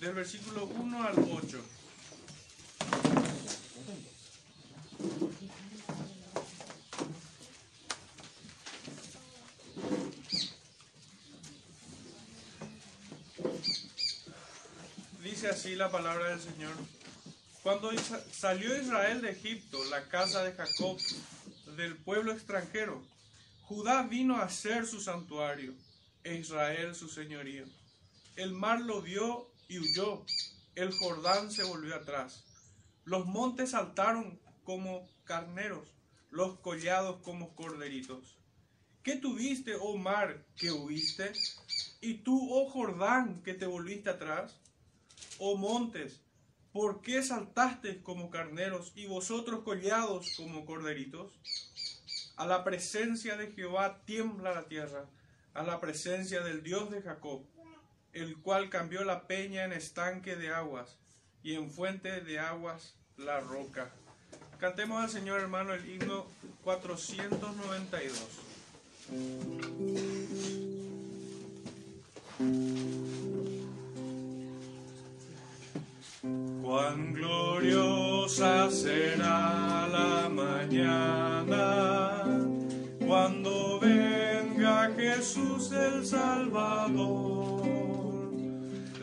del versículo 1 al 8. Dice así la palabra del Señor. Cuando salió Israel de Egipto, la casa de Jacob, del pueblo extranjero, Judá vino a ser su santuario, e Israel su señorío. El mar lo vio y huyó, el Jordán se volvió atrás. Los montes saltaron como carneros, los collados como corderitos. ¿Qué tuviste, oh mar, que huiste? ¿Y tú, oh Jordán, que te volviste atrás? Oh montes, ¿por qué saltaste como carneros y vosotros collados como corderitos? A la presencia de Jehová tiembla la tierra, a la presencia del Dios de Jacob, el cual cambió la peña en estanque de aguas y en fuente de aguas la roca. Cantemos al Señor hermano el himno 492. Cuán gloriosa será la mañana cuando venga Jesús el Salvador.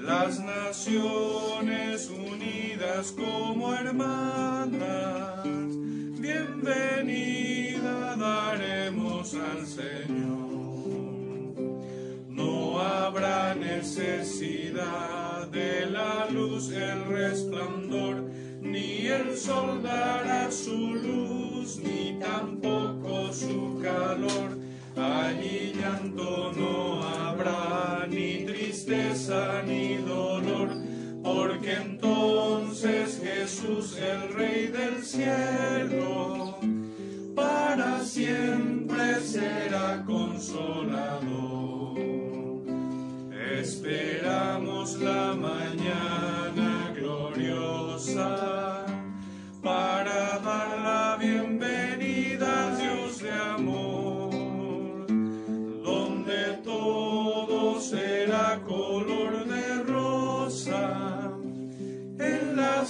Las naciones unidas como hermanas, bienvenida daremos al Señor. No habrá necesidad de la luz, el resplandor, ni el sol dará su luz, ni tampoco su calor. Allí llanto no habrá, ni tristeza ni dolor, porque entonces Jesús, el Rey del cielo, para siempre será consolador. Esperamos la mañana gloriosa para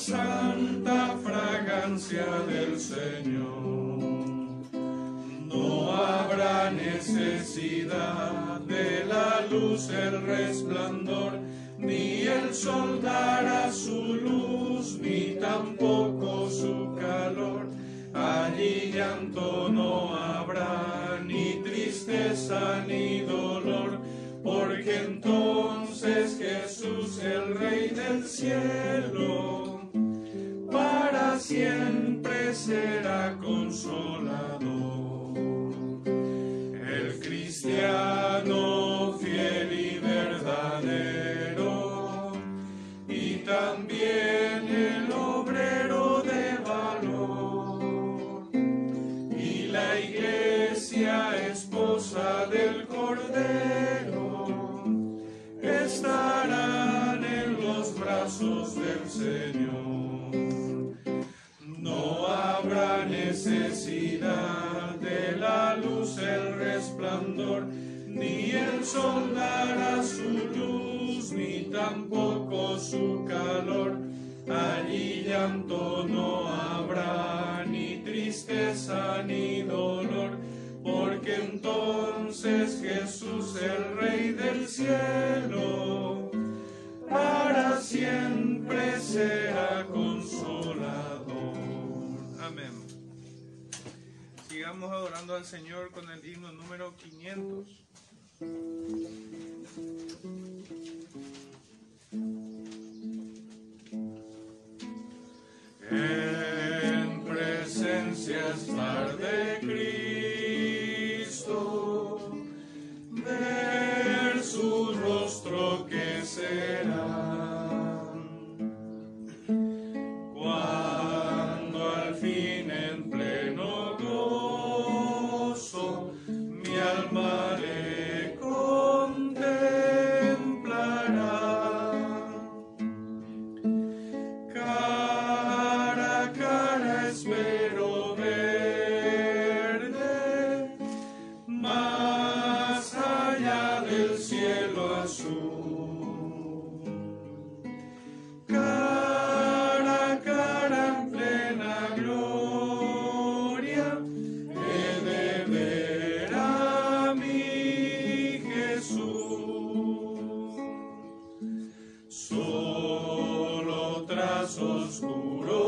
santa fragancia del Señor. No habrá necesidad de la luz, el resplandor, ni el sol dará su luz, ni tampoco su calor. Allí llanto no habrá, ni tristeza ni dolor, porque entonces Jesús, el Rey del cielo, Señor. No habrá necesidad de la luz, el resplandor, ni el sol dará su luz, ni tampoco su calor. Allí llanto no habrá, ni tristeza ni dolor, porque entonces Jesús, el Rey del cielo, para siempre será consolador. Amén. Sigamos adorando al Señor con el himno número 500. En presencia estar de Cristo, ver su rostro que será. más oscuro.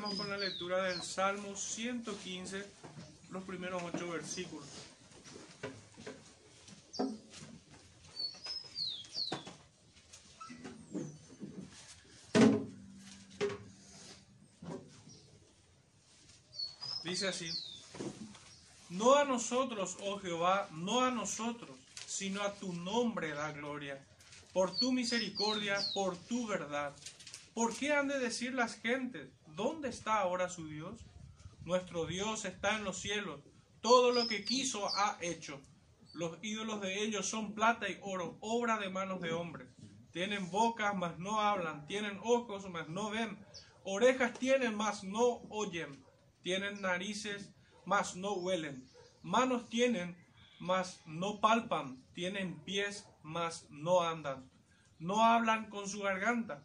Con la lectura del Salmo 115, los primeros ocho versículos. Dice así, no a nosotros, oh Jehová, no a nosotros, sino a tu nombre da gloria, por tu misericordia, por tu verdad. ¿Por qué han de decir las gentes, ¿dónde está ahora su Dios? Nuestro Dios está en los cielos, todo lo que quiso ha hecho. Los ídolos de ellos son plata y oro, obra de manos de hombres. Tienen bocas, mas no hablan, tienen ojos, mas no ven, orejas tienen, mas no oyen, tienen narices, mas no huelen, manos tienen, mas no palpan, tienen pies, mas no andan, no hablan con su garganta.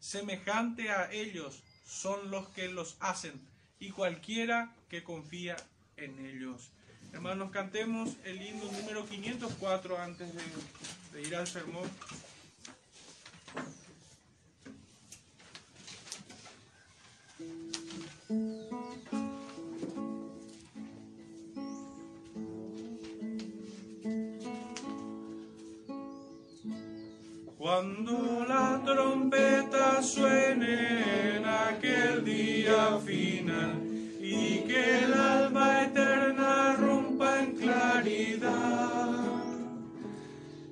Semejante a ellos son los que los hacen, y cualquiera que confía en ellos. Hermanos, cantemos el himno número 504 antes de, de ir al sermón. Cuando la trompeta suene en aquel día final y que el alba eterna rompa en claridad.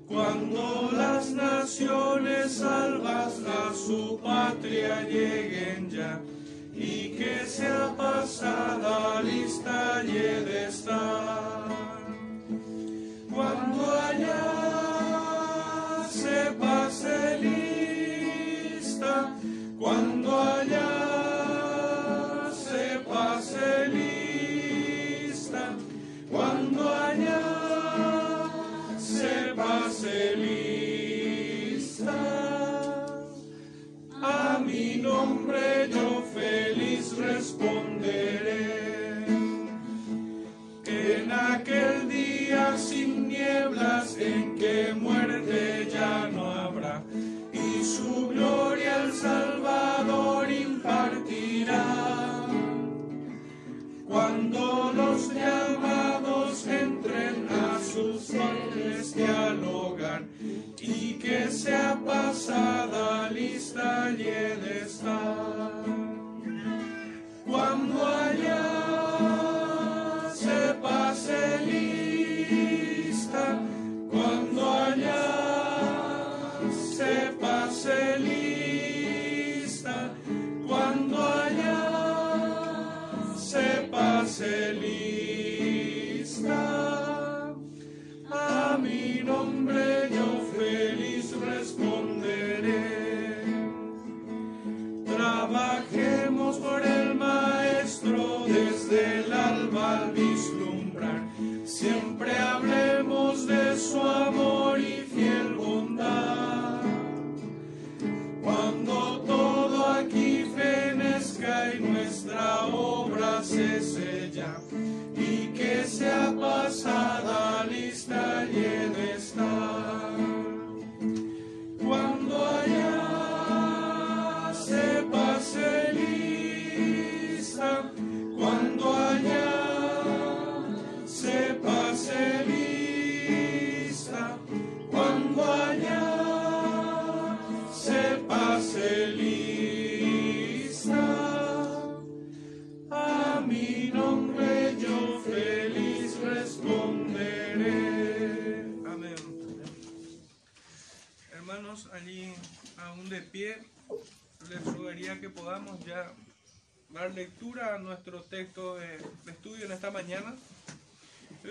Cuando las naciones salvas a su patria lleguen ya y que sea pasada lista y de estar. Cuando allá nombre yo feliz responderé. En aquel día sin nieblas en que muerte ya no habrá y su gloria el Salvador impartirá. Cuando los llamados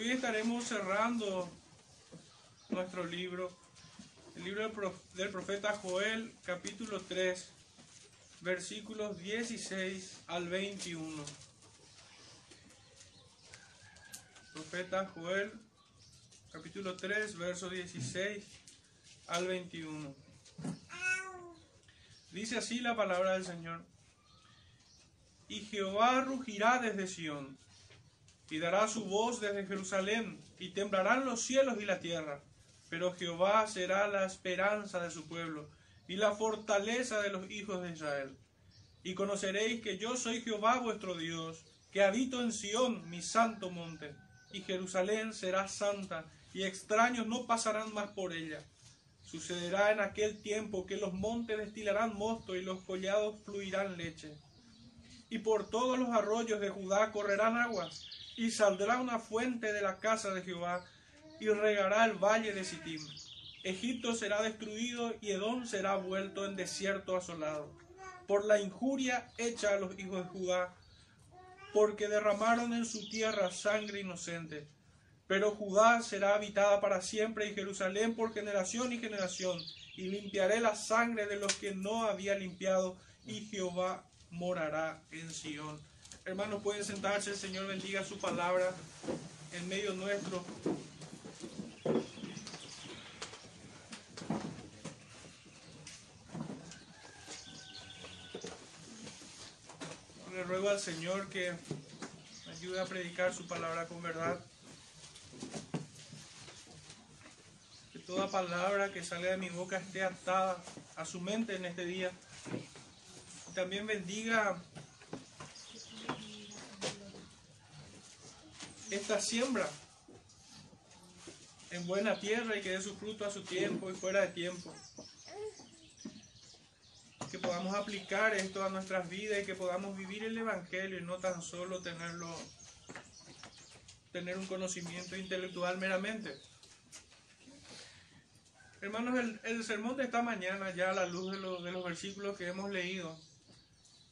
Hoy estaremos cerrando nuestro libro, el libro del, prof- del profeta Joel, capítulo 3, versículos 16 al 21. Profeta Joel, capítulo 3, verso 16 al 21. Dice así la palabra del Señor. Y Jehová rugirá desde Sión, y dará su voz desde Jerusalén, y temblarán los cielos y la tierra. Pero Jehová será la esperanza de su pueblo, y la fortaleza de los hijos de Israel. Y conoceréis que yo soy Jehová vuestro Dios, que habito en Sión, mi santo monte, y Jerusalén será santa, y extraños no pasarán más por ella. Sucederá en aquel tiempo que los montes destilarán mosto y los collados fluirán leche. Y por todos los arroyos de Judá correrán aguas, y saldrá una fuente de la casa de Jehová, y regará el valle de Sittim. Egipto será destruido y Edom será vuelto en desierto asolado, por la injuria hecha a los hijos de Judá, porque derramaron en su tierra sangre inocente. Pero Judá será habitada para siempre y Jerusalén por generación y generación, y limpiaré la sangre de los que no había limpiado, y Jehová morará en Sión. Hermanos, pueden sentarse, el Señor bendiga su palabra en medio nuestro. Le ruego al Señor que me ayude a predicar su palabra con verdad. Que toda palabra que salga de mi boca esté atada a su mente en este día. También bendiga esta siembra en buena tierra y que dé su fruto a su tiempo y fuera de tiempo. Que podamos aplicar esto a nuestras vidas y que podamos vivir el Evangelio y no tan solo tenerlo, tener un conocimiento intelectual meramente. Hermanos, el, sermón de esta mañana, ya a la luz de, de los versículos que hemos leído,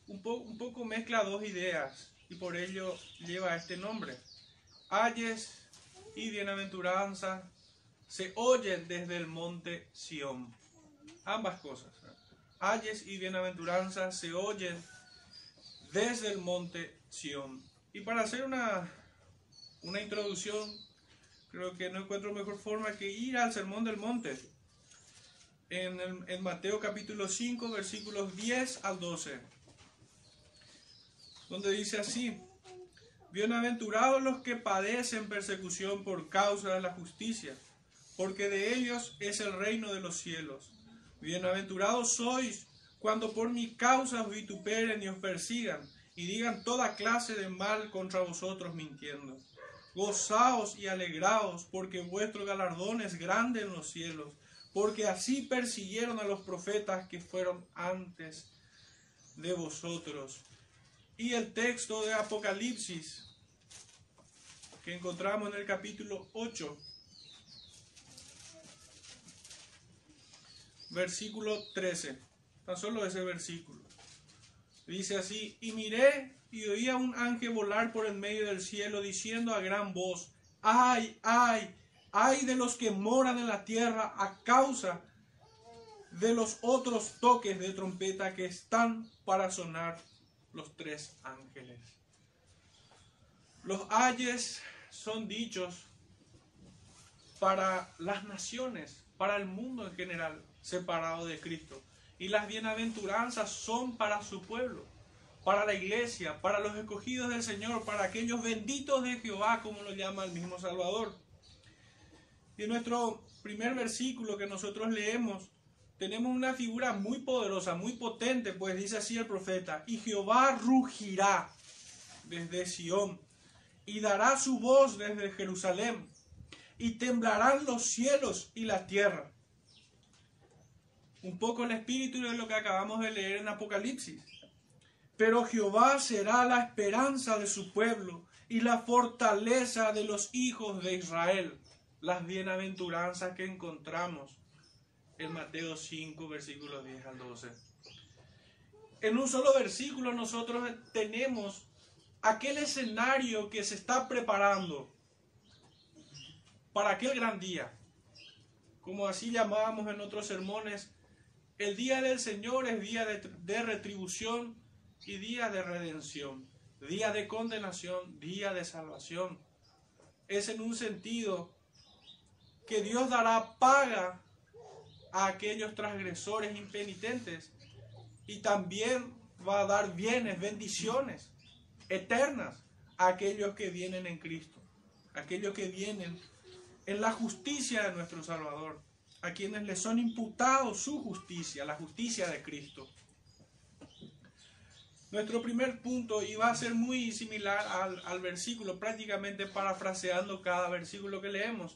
un, po- un poco mezcla dos ideas y por ello lleva este nombre. Ayes y bienaventuranza se oyen desde el monte Sión. Ambas cosas. Ayes y bienaventuranza se oyen desde el monte Sión. Y para hacer una, una introducción, creo que no encuentro mejor forma que ir al Sermón del Monte. En, el- en Mateo capítulo 5, versículos 10 al 12. Donde dice así. Bienaventurados los que padecen persecución por causa de la justicia, porque de ellos es el reino de los cielos. Bienaventurados sois cuando por mi causa os vituperen y os persigan, y digan toda clase de mal contra vosotros mintiendo. Gozaos y alegraos, porque vuestro galardón es grande en los cielos, porque así persiguieron a los profetas que fueron antes de vosotros. Y el texto de Apocalipsis que encontramos en el capítulo 8, versículo 13. Tan solo ese versículo. Dice así, y miré y oí a un ángel volar por el medio del cielo diciendo a gran voz, ay, ay, ay de los que moran en la tierra a causa de los otros toques de trompeta que están para sonar los tres ángeles. Los ayes son dichos para las naciones, para el mundo en general, separado de Cristo. Y las bienaventuranzas son para su pueblo, para la iglesia, para los escogidos del Señor, para aquellos benditos de Jehová, como lo llama el mismo Salvador. Y en nuestro primer versículo que nosotros leemos, tenemos una figura muy poderosa, muy potente, pues dice así el profeta, y Jehová rugirá desde Sión, y dará su voz desde Jerusalén, y temblarán los cielos y la tierra. Un poco el espíritu de lo que acabamos de leer en Apocalipsis. Pero Jehová será la esperanza de su pueblo y la fortaleza de los hijos de Israel. Las bienaventuranzas que encontramos en Mateo 5, versículos 10 al 12. En un solo versículo nosotros tenemos aquel escenario que se está preparando para aquel gran día. Como así llamábamos en otros sermones, el día del Señor es día de, de retribución y día de redención, día de condenación, día de salvación. Es en un sentido que Dios dará paga a aquellos transgresores impenitentes y también va a dar bienes, bendiciones eternas a aquellos que vienen en Cristo, aquellos que vienen en la justicia de nuestro Salvador, a quienes les son imputados su justicia, la justicia de Cristo. Nuestro primer punto iba a ser muy similar al, al versículo, prácticamente parafraseando cada versículo que leemos.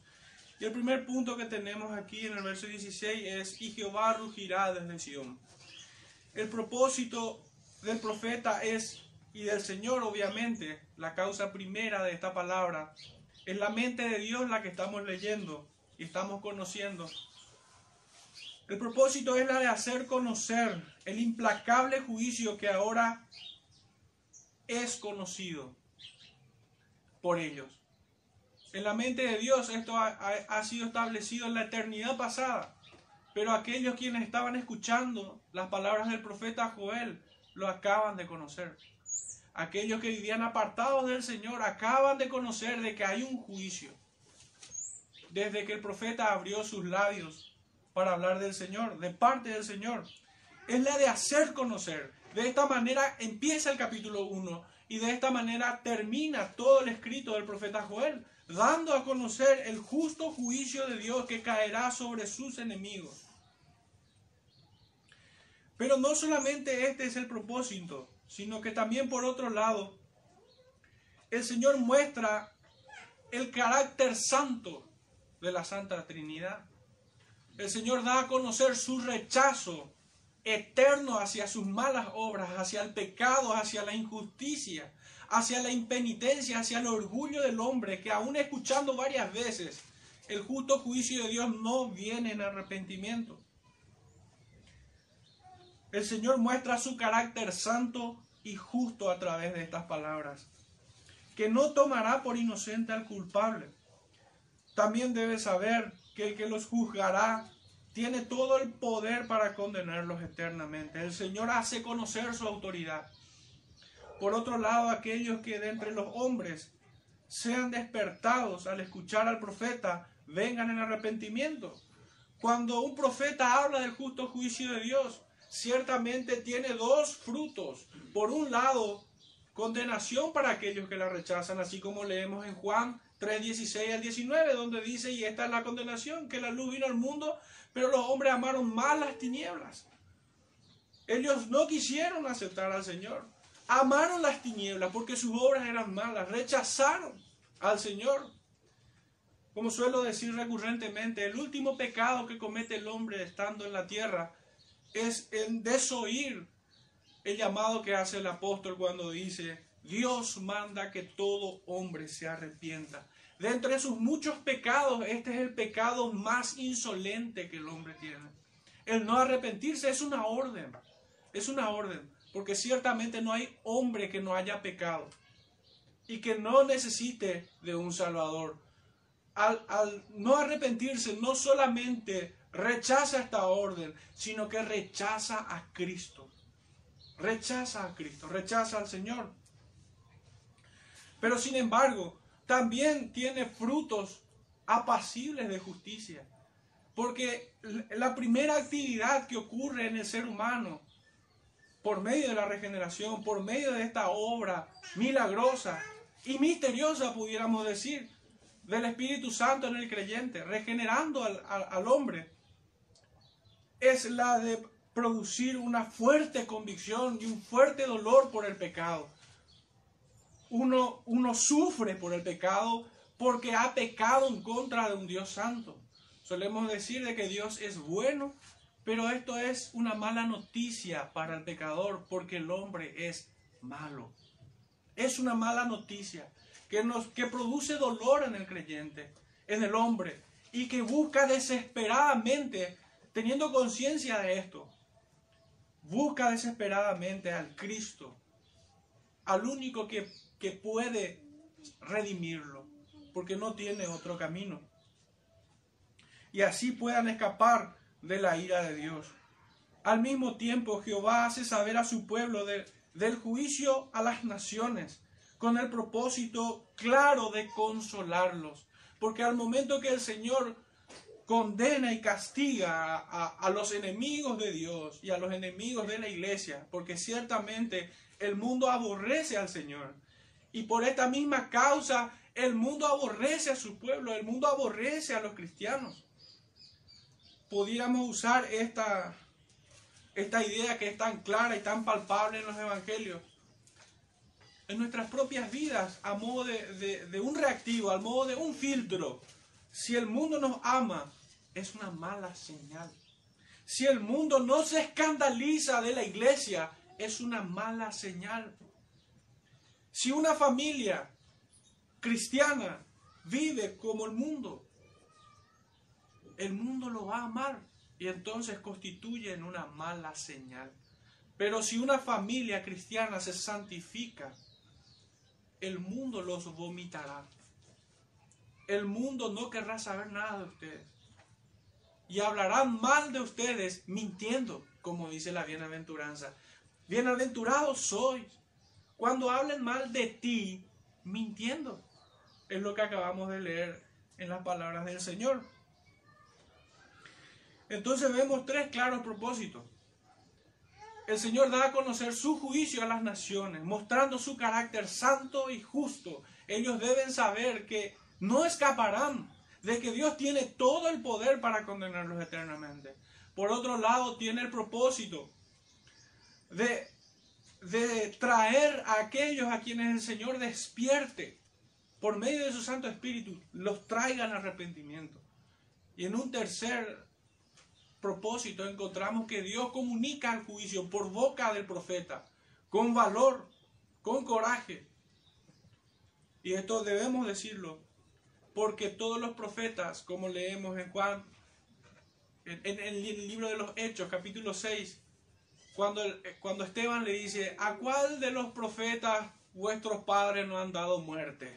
Y el primer punto que tenemos aquí en el verso 16 es, y Jehová rugirá desde Sion. El propósito del profeta es, y del Señor obviamente, la causa primera de esta palabra, es la mente de Dios la que estamos leyendo y estamos conociendo. El propósito es la de hacer conocer el implacable juicio que ahora es conocido por ellos. En la mente de Dios esto ha, sido establecido en la eternidad pasada. Pero aquellos quienes estaban escuchando las palabras del profeta Joel lo acaban de conocer. Aquellos que vivían apartados del Señor acaban de conocer de que hay un juicio. Desde que el profeta abrió sus labios para hablar del Señor, de parte del Señor. Es la de hacer conocer. De esta manera empieza el capítulo 1 y de esta manera termina todo el escrito del profeta Joel dando a conocer el justo juicio de Dios que caerá sobre sus enemigos. Pero no solamente este es el propósito, sino que también por otro lado, el Señor muestra el carácter santo de la Santa Trinidad. El Señor da a conocer su rechazo eterno hacia sus malas obras, hacia el pecado, hacia la injusticia, hacia la impenitencia, hacia el orgullo del hombre, que aún escuchando varias veces el justo juicio de Dios no viene en arrepentimiento. El Señor muestra su carácter santo y justo a través de estas palabras, que no tomará por inocente al culpable. También debe saber que el que los juzgará tiene todo el poder para condenarlos eternamente. El Señor hace conocer su autoridad. Por otro lado, aquellos que de entre los hombres sean despertados al escuchar al profeta, vengan en arrepentimiento. Cuando un profeta habla del justo juicio de Dios, ciertamente tiene dos frutos. Por un lado, condenación para aquellos que la rechazan, así como leemos en Juan 3, 16 al 19, donde dice, y esta es la condenación, que la luz vino al mundo, pero los hombres amaron más las tinieblas. Ellos no quisieron aceptar al Señor amaron las tinieblas porque sus obras eran malas, rechazaron al Señor. Como suelo decir recurrentemente, el último pecado que comete el hombre estando en la tierra es en desoír el llamado que hace el apóstol cuando dice, Dios manda que todo hombre se arrepienta. De entre sus muchos pecados, este es el pecado más insolente que el hombre tiene. El no arrepentirse es una orden, es una orden porque ciertamente no hay hombre que no haya pecado y que no necesite de un Salvador. Al, al, no arrepentirse, no solamente rechaza esta orden, sino que rechaza a Cristo. Rechaza a Cristo, rechaza al Señor. Pero sin embargo, también tiene frutos apacibles de justicia. Porque la primera actividad que ocurre en el ser humano por medio de la regeneración, por medio de esta obra milagrosa y misteriosa, pudiéramos decir, del Espíritu Santo en el creyente, regenerando al, al hombre, es la de producir una fuerte convicción y un fuerte dolor por el pecado. Uno, uno sufre por el pecado porque ha pecado en contra de un Dios santo. Solemos decir de que Dios es bueno, pero esto es una mala noticia para el pecador porque el hombre es malo. Es una mala noticia que, nos, que produce dolor en el creyente, en el hombre, y que busca desesperadamente, teniendo conciencia de esto, busca desesperadamente al Cristo, al único que, que puede redimirlo, porque no tiene otro camino. Y así puedan escapar de la ira de Dios. Al mismo tiempo, Jehová hace saber a su pueblo del juicio a las naciones, con el propósito claro de consolarlos. Porque al momento que el Señor condena y castiga a, los enemigos de Dios y a los enemigos de la iglesia, porque ciertamente el mundo aborrece al Señor. Y por esta misma causa el mundo aborrece a su pueblo, el mundo aborrece a los cristianos. Pudiéramos usar esta, esta idea que es tan clara y tan palpable en los evangelios en nuestras propias vidas a modo de, de un reactivo, al modo de un filtro. Si el mundo nos ama, es una mala señal. Si el mundo no se escandaliza de la iglesia, es una mala señal. Si una familia cristiana vive como el mundo, el mundo lo va a amar y entonces constituyen una mala señal. Pero si una familia cristiana se santifica, el mundo los vomitará. El mundo no querrá saber nada de ustedes y hablarán mal de ustedes mintiendo, como dice la bienaventuranza. Bienaventurados sois cuando hablen mal de ti mintiendo. Es lo que acabamos de leer en las palabras del Señor. Entonces vemos tres claros propósitos. El Señor da a conocer su juicio a las naciones, mostrando su carácter santo y justo. Ellos deben saber que no escaparán de que Dios tiene todo el poder para condenarlos eternamente. Por otro lado, tiene el propósito de, de traer a aquellos a quienes el Señor despierte por medio de su Santo Espíritu, los traigan arrepentimiento. Y en un tercer propósito encontramos que Dios comunica el juicio por boca del profeta, con valor, con coraje. Y esto debemos decirlo, porque todos los profetas, como leemos en Juan, en, el libro de los Hechos, capítulo 6, cuando, cuando Esteban le dice, ¿a cuál de los profetas vuestros padres no han dado muerte?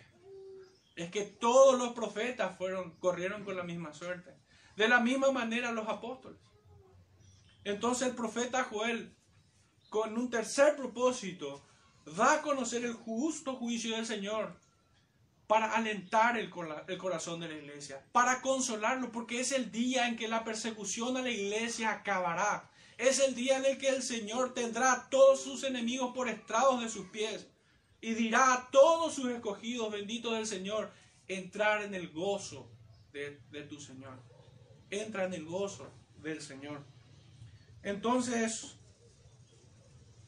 Es que todos los profetas fueron, corrieron con la misma suerte. De la misma manera los apóstoles. Entonces el profeta Joel, con un tercer propósito, da a conocer el justo juicio del Señor para alentar el, corazón de la iglesia, para consolarlo, porque es el día en que la persecución a la iglesia acabará. Es el día en el que el Señor tendrá a todos sus enemigos por estrados de sus pies y dirá a todos sus escogidos, benditos del Señor, entrar en el gozo de, de tu Señor. Entra en el gozo del Señor. Entonces,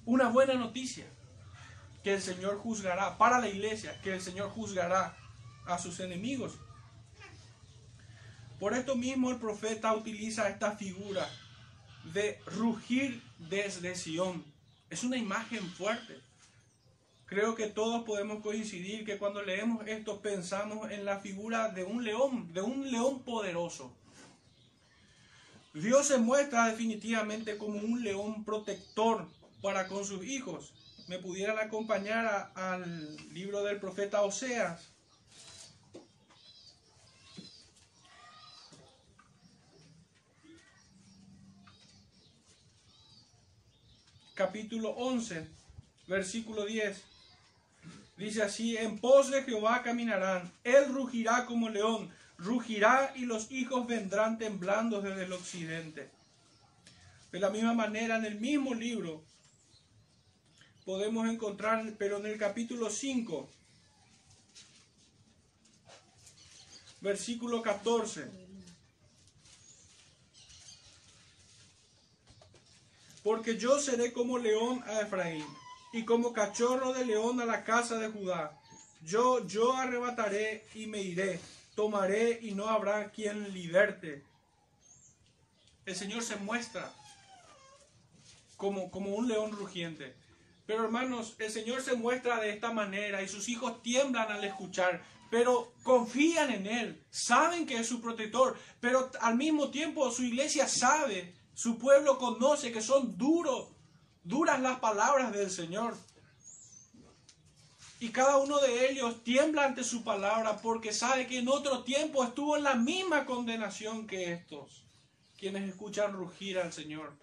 una buena noticia que el Señor juzgará, para la iglesia, que el Señor juzgará a sus enemigos. Por esto mismo el profeta utiliza esta figura de rugir desde Sión. Es una imagen fuerte. Creo que todos podemos coincidir que cuando leemos esto pensamos en la figura de un león, de un león poderoso. Dios se muestra definitivamente como un león protector para con sus hijos me pudieran acompañar al libro del profeta Oseas. Capítulo 11, versículo 10. Dice así, en pos de Jehová caminarán, él rugirá como león, rugirá y los hijos vendrán temblando desde el occidente. De la misma manera, en el mismo libro, podemos encontrar, pero en el capítulo 5, versículo 14. Porque yo seré como león a Efraín y como cachorro de león a la casa de Judá. Yo, yo arrebataré y me iré, tomaré y no habrá quien liberte. El Señor se muestra como, como un león rugiente. Pero hermanos, el Señor se muestra de esta manera y sus hijos tiemblan al escuchar, pero confían en Él, saben que es su protector, pero al mismo tiempo su iglesia sabe, su pueblo conoce que son duros, duras las palabras del Señor. Y cada uno de ellos tiembla ante su palabra porque sabe que en otro tiempo estuvo en la misma condenación que estos, quienes escuchan rugir al Señor.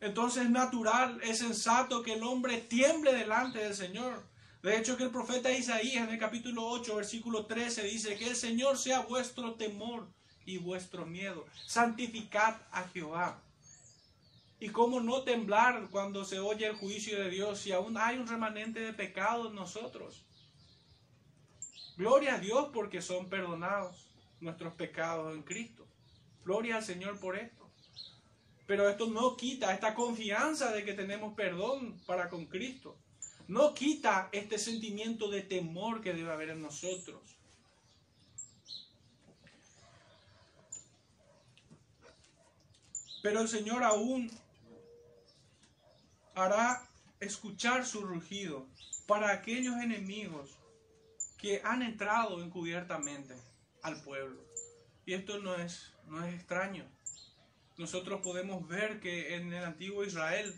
Entonces es natural, es sensato que el hombre tiemble delante del Señor. De hecho que el profeta Isaías en el capítulo 8, versículo 13 dice que el Señor sea vuestro temor y vuestro miedo. Santificad a Jehová. ¿Y cómo no temblar cuando se oye el juicio de Dios si aún hay un remanente de pecado en nosotros? Gloria a Dios porque son perdonados nuestros pecados en Cristo. Gloria al Señor por esto. Pero esto no quita esta confianza de que tenemos perdón para con Cristo. No quita este sentimiento de temor que debe haber en nosotros. Pero el Señor aún hará escuchar su rugido para aquellos enemigos que han entrado encubiertamente al pueblo. Y esto no es, no es extraño nosotros podemos ver que en el antiguo Israel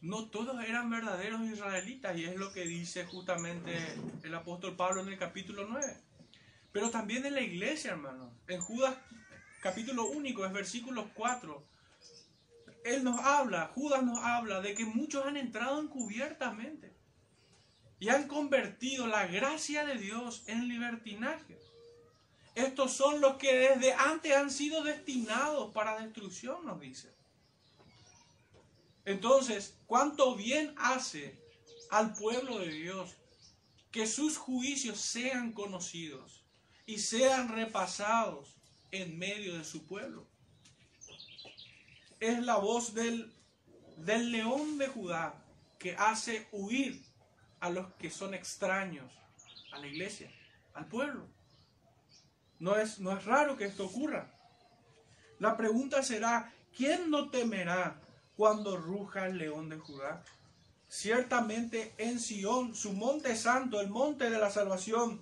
no todos eran verdaderos israelitas y es lo que dice justamente el apóstol Pablo en el capítulo 9. Pero también en la iglesia, hermano. En Judas capítulo único, es versículo 4. Él nos habla, Judas nos habla de que muchos han entrado encubiertamente y han convertido la gracia de Dios en libertinaje. Estos son los que desde antes han sido destinados para destrucción, nos dice. Entonces, ¿cuánto bien hace al pueblo de Dios que sus juicios sean conocidos y sean repasados en medio de su pueblo? Es la voz del, del león de Judá que hace huir a los que son extraños a la iglesia, al pueblo. No es, no es raro que esto ocurra. La pregunta será, ¿quién no temerá cuando ruja el león de Judá? Ciertamente en Sión, su monte santo, el monte de la salvación,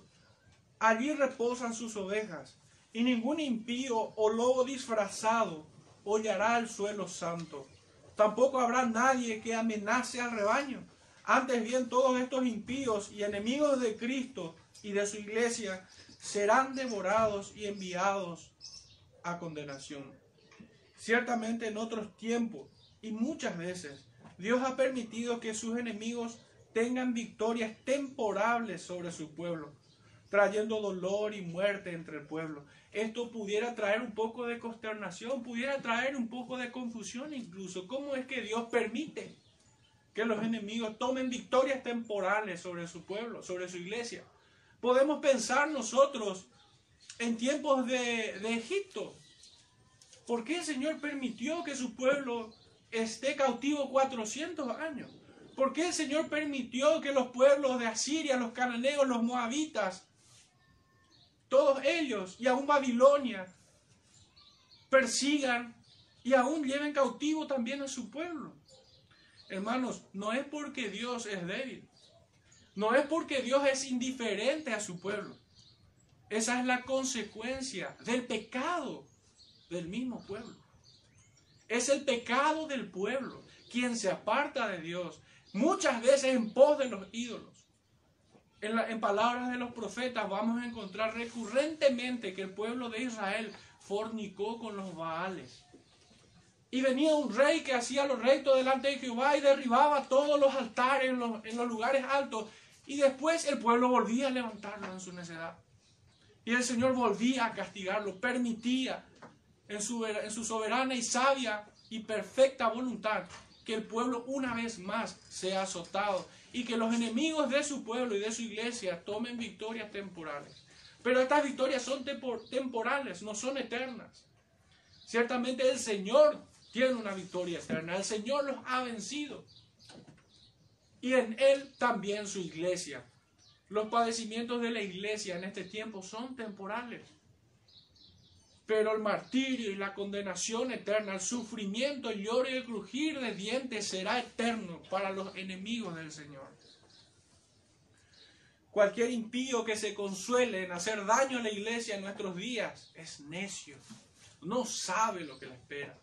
allí reposan sus ovejas, y ningún impío o lobo disfrazado hollará el suelo santo. Tampoco habrá nadie que amenace al rebaño. Antes bien, todos estos impíos y enemigos de Cristo y de su iglesia serán devorados y enviados a condenación. Ciertamente en otros tiempos y muchas veces Dios ha permitido que sus enemigos tengan victorias temporables sobre su pueblo, trayendo dolor y muerte entre el pueblo. Esto pudiera traer un poco de consternación, pudiera traer un poco de confusión incluso. ¿Cómo es que Dios permite que los enemigos tomen victorias temporales sobre su pueblo, sobre su iglesia? Podemos pensar nosotros en tiempos de, Egipto. ¿Por qué el Señor permitió que su pueblo esté cautivo 400 años? ¿Por qué el Señor permitió que los pueblos de Asiria, los cananeos, los moabitas, todos ellos y aún Babilonia, persigan y aún lleven cautivo también a su pueblo? Hermanos, no es porque Dios es débil, no es porque Dios es indiferente a su pueblo. Esa es la consecuencia del pecado del mismo pueblo. Es el pecado del pueblo quien se aparta de Dios, muchas veces en pos de los ídolos. En, palabras de los profetas vamos a encontrar recurrentemente que el pueblo de Israel fornicó con los Baales. Y venía un rey que hacía los rectos delante de Jehová y derribaba todos los altares en los, en los lugares altos y después el pueblo volvía a levantarlo en su necedad. Y el Señor volvía a castigarlo, permitía en su, en su soberana y sabia y perfecta voluntad que el pueblo una vez más sea azotado y que los enemigos de su pueblo y de su iglesia tomen victorias temporales. Pero estas victorias son temporales, no son eternas. Ciertamente el Señor tiene una victoria eterna, el Señor los ha vencido. Y en Él también su iglesia. Los padecimientos de la iglesia en este tiempo son temporales. Pero el martirio y la condenación eterna, el sufrimiento, el lloro y el crujir de dientes será eterno para los enemigos del Señor. Cualquier impío que se consuele en hacer daño a la iglesia en nuestros días es necio, no sabe lo que le espera.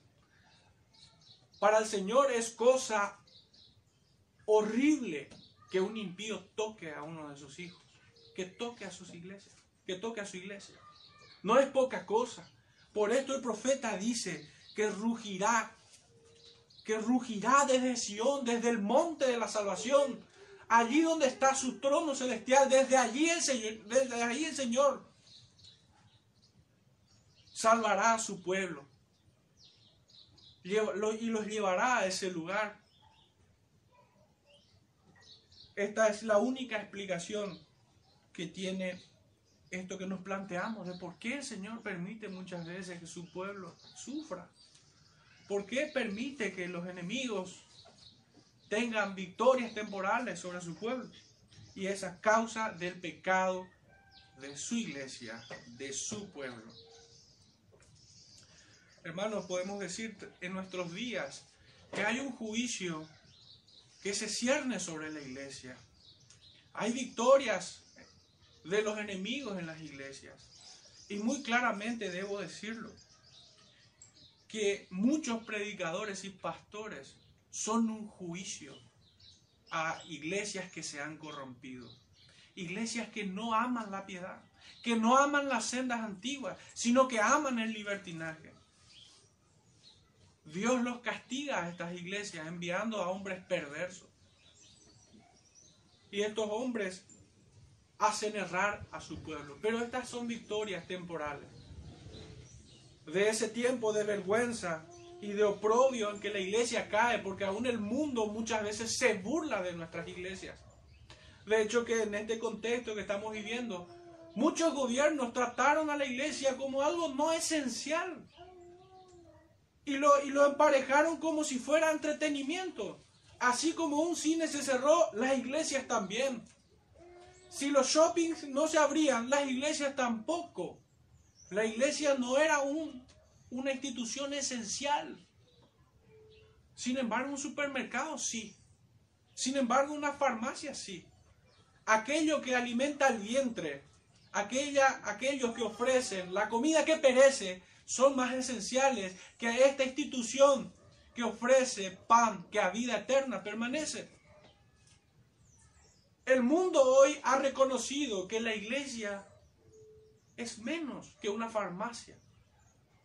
Para el Señor es cosa horrible que un impío toque a uno de sus hijos, que toque a sus iglesias, que toque a su iglesia. No es poca cosa. Por esto el profeta dice que rugirá, que rugirá desde Sión, desde el monte de la salvación, allí donde está su trono celestial, desde allí el Señor, desde allí el Señor salvará a su pueblo y los llevará a ese lugar. Esta es la única explicación que tiene esto que nos planteamos de por qué el Señor permite muchas veces que su pueblo sufra. ¿Por qué permite que los enemigos tengan victorias temporales sobre su pueblo? Y esa causa del pecado de su iglesia, de su pueblo. Hermanos, podemos decir en nuestros días que hay un juicio que se cierne sobre la iglesia. Hay victorias de los enemigos en las iglesias. Y muy claramente debo decirlo, que muchos predicadores y pastores son un juicio a iglesias que se han corrompido. Iglesias que no aman la piedad, que no aman las sendas antiguas, sino que aman el libertinaje. Dios los castiga a estas iglesias enviando a hombres perversos. Y estos hombres hacen errar a su pueblo. Pero estas son victorias temporales. De ese tiempo de vergüenza y de oprobio en que la iglesia cae, porque aún el mundo muchas veces se burla de nuestras iglesias. De hecho que en este contexto que estamos viviendo, muchos gobiernos trataron a la iglesia como algo no esencial. Y lo, y lo emparejaron como si fuera entretenimiento. Así como un cine se cerró, las iglesias también. Si los shoppings no se abrían, las iglesias tampoco. La iglesia no era un, una institución esencial. Sin embargo, un supermercado sí. Sin embargo, una farmacia sí. Aquello que alimenta el vientre, aquella, aquellos que ofrecen la comida que perece, son más esenciales que esta institución que ofrece pan que a vida eterna permanece. El mundo hoy ha reconocido que la iglesia es menos que una farmacia.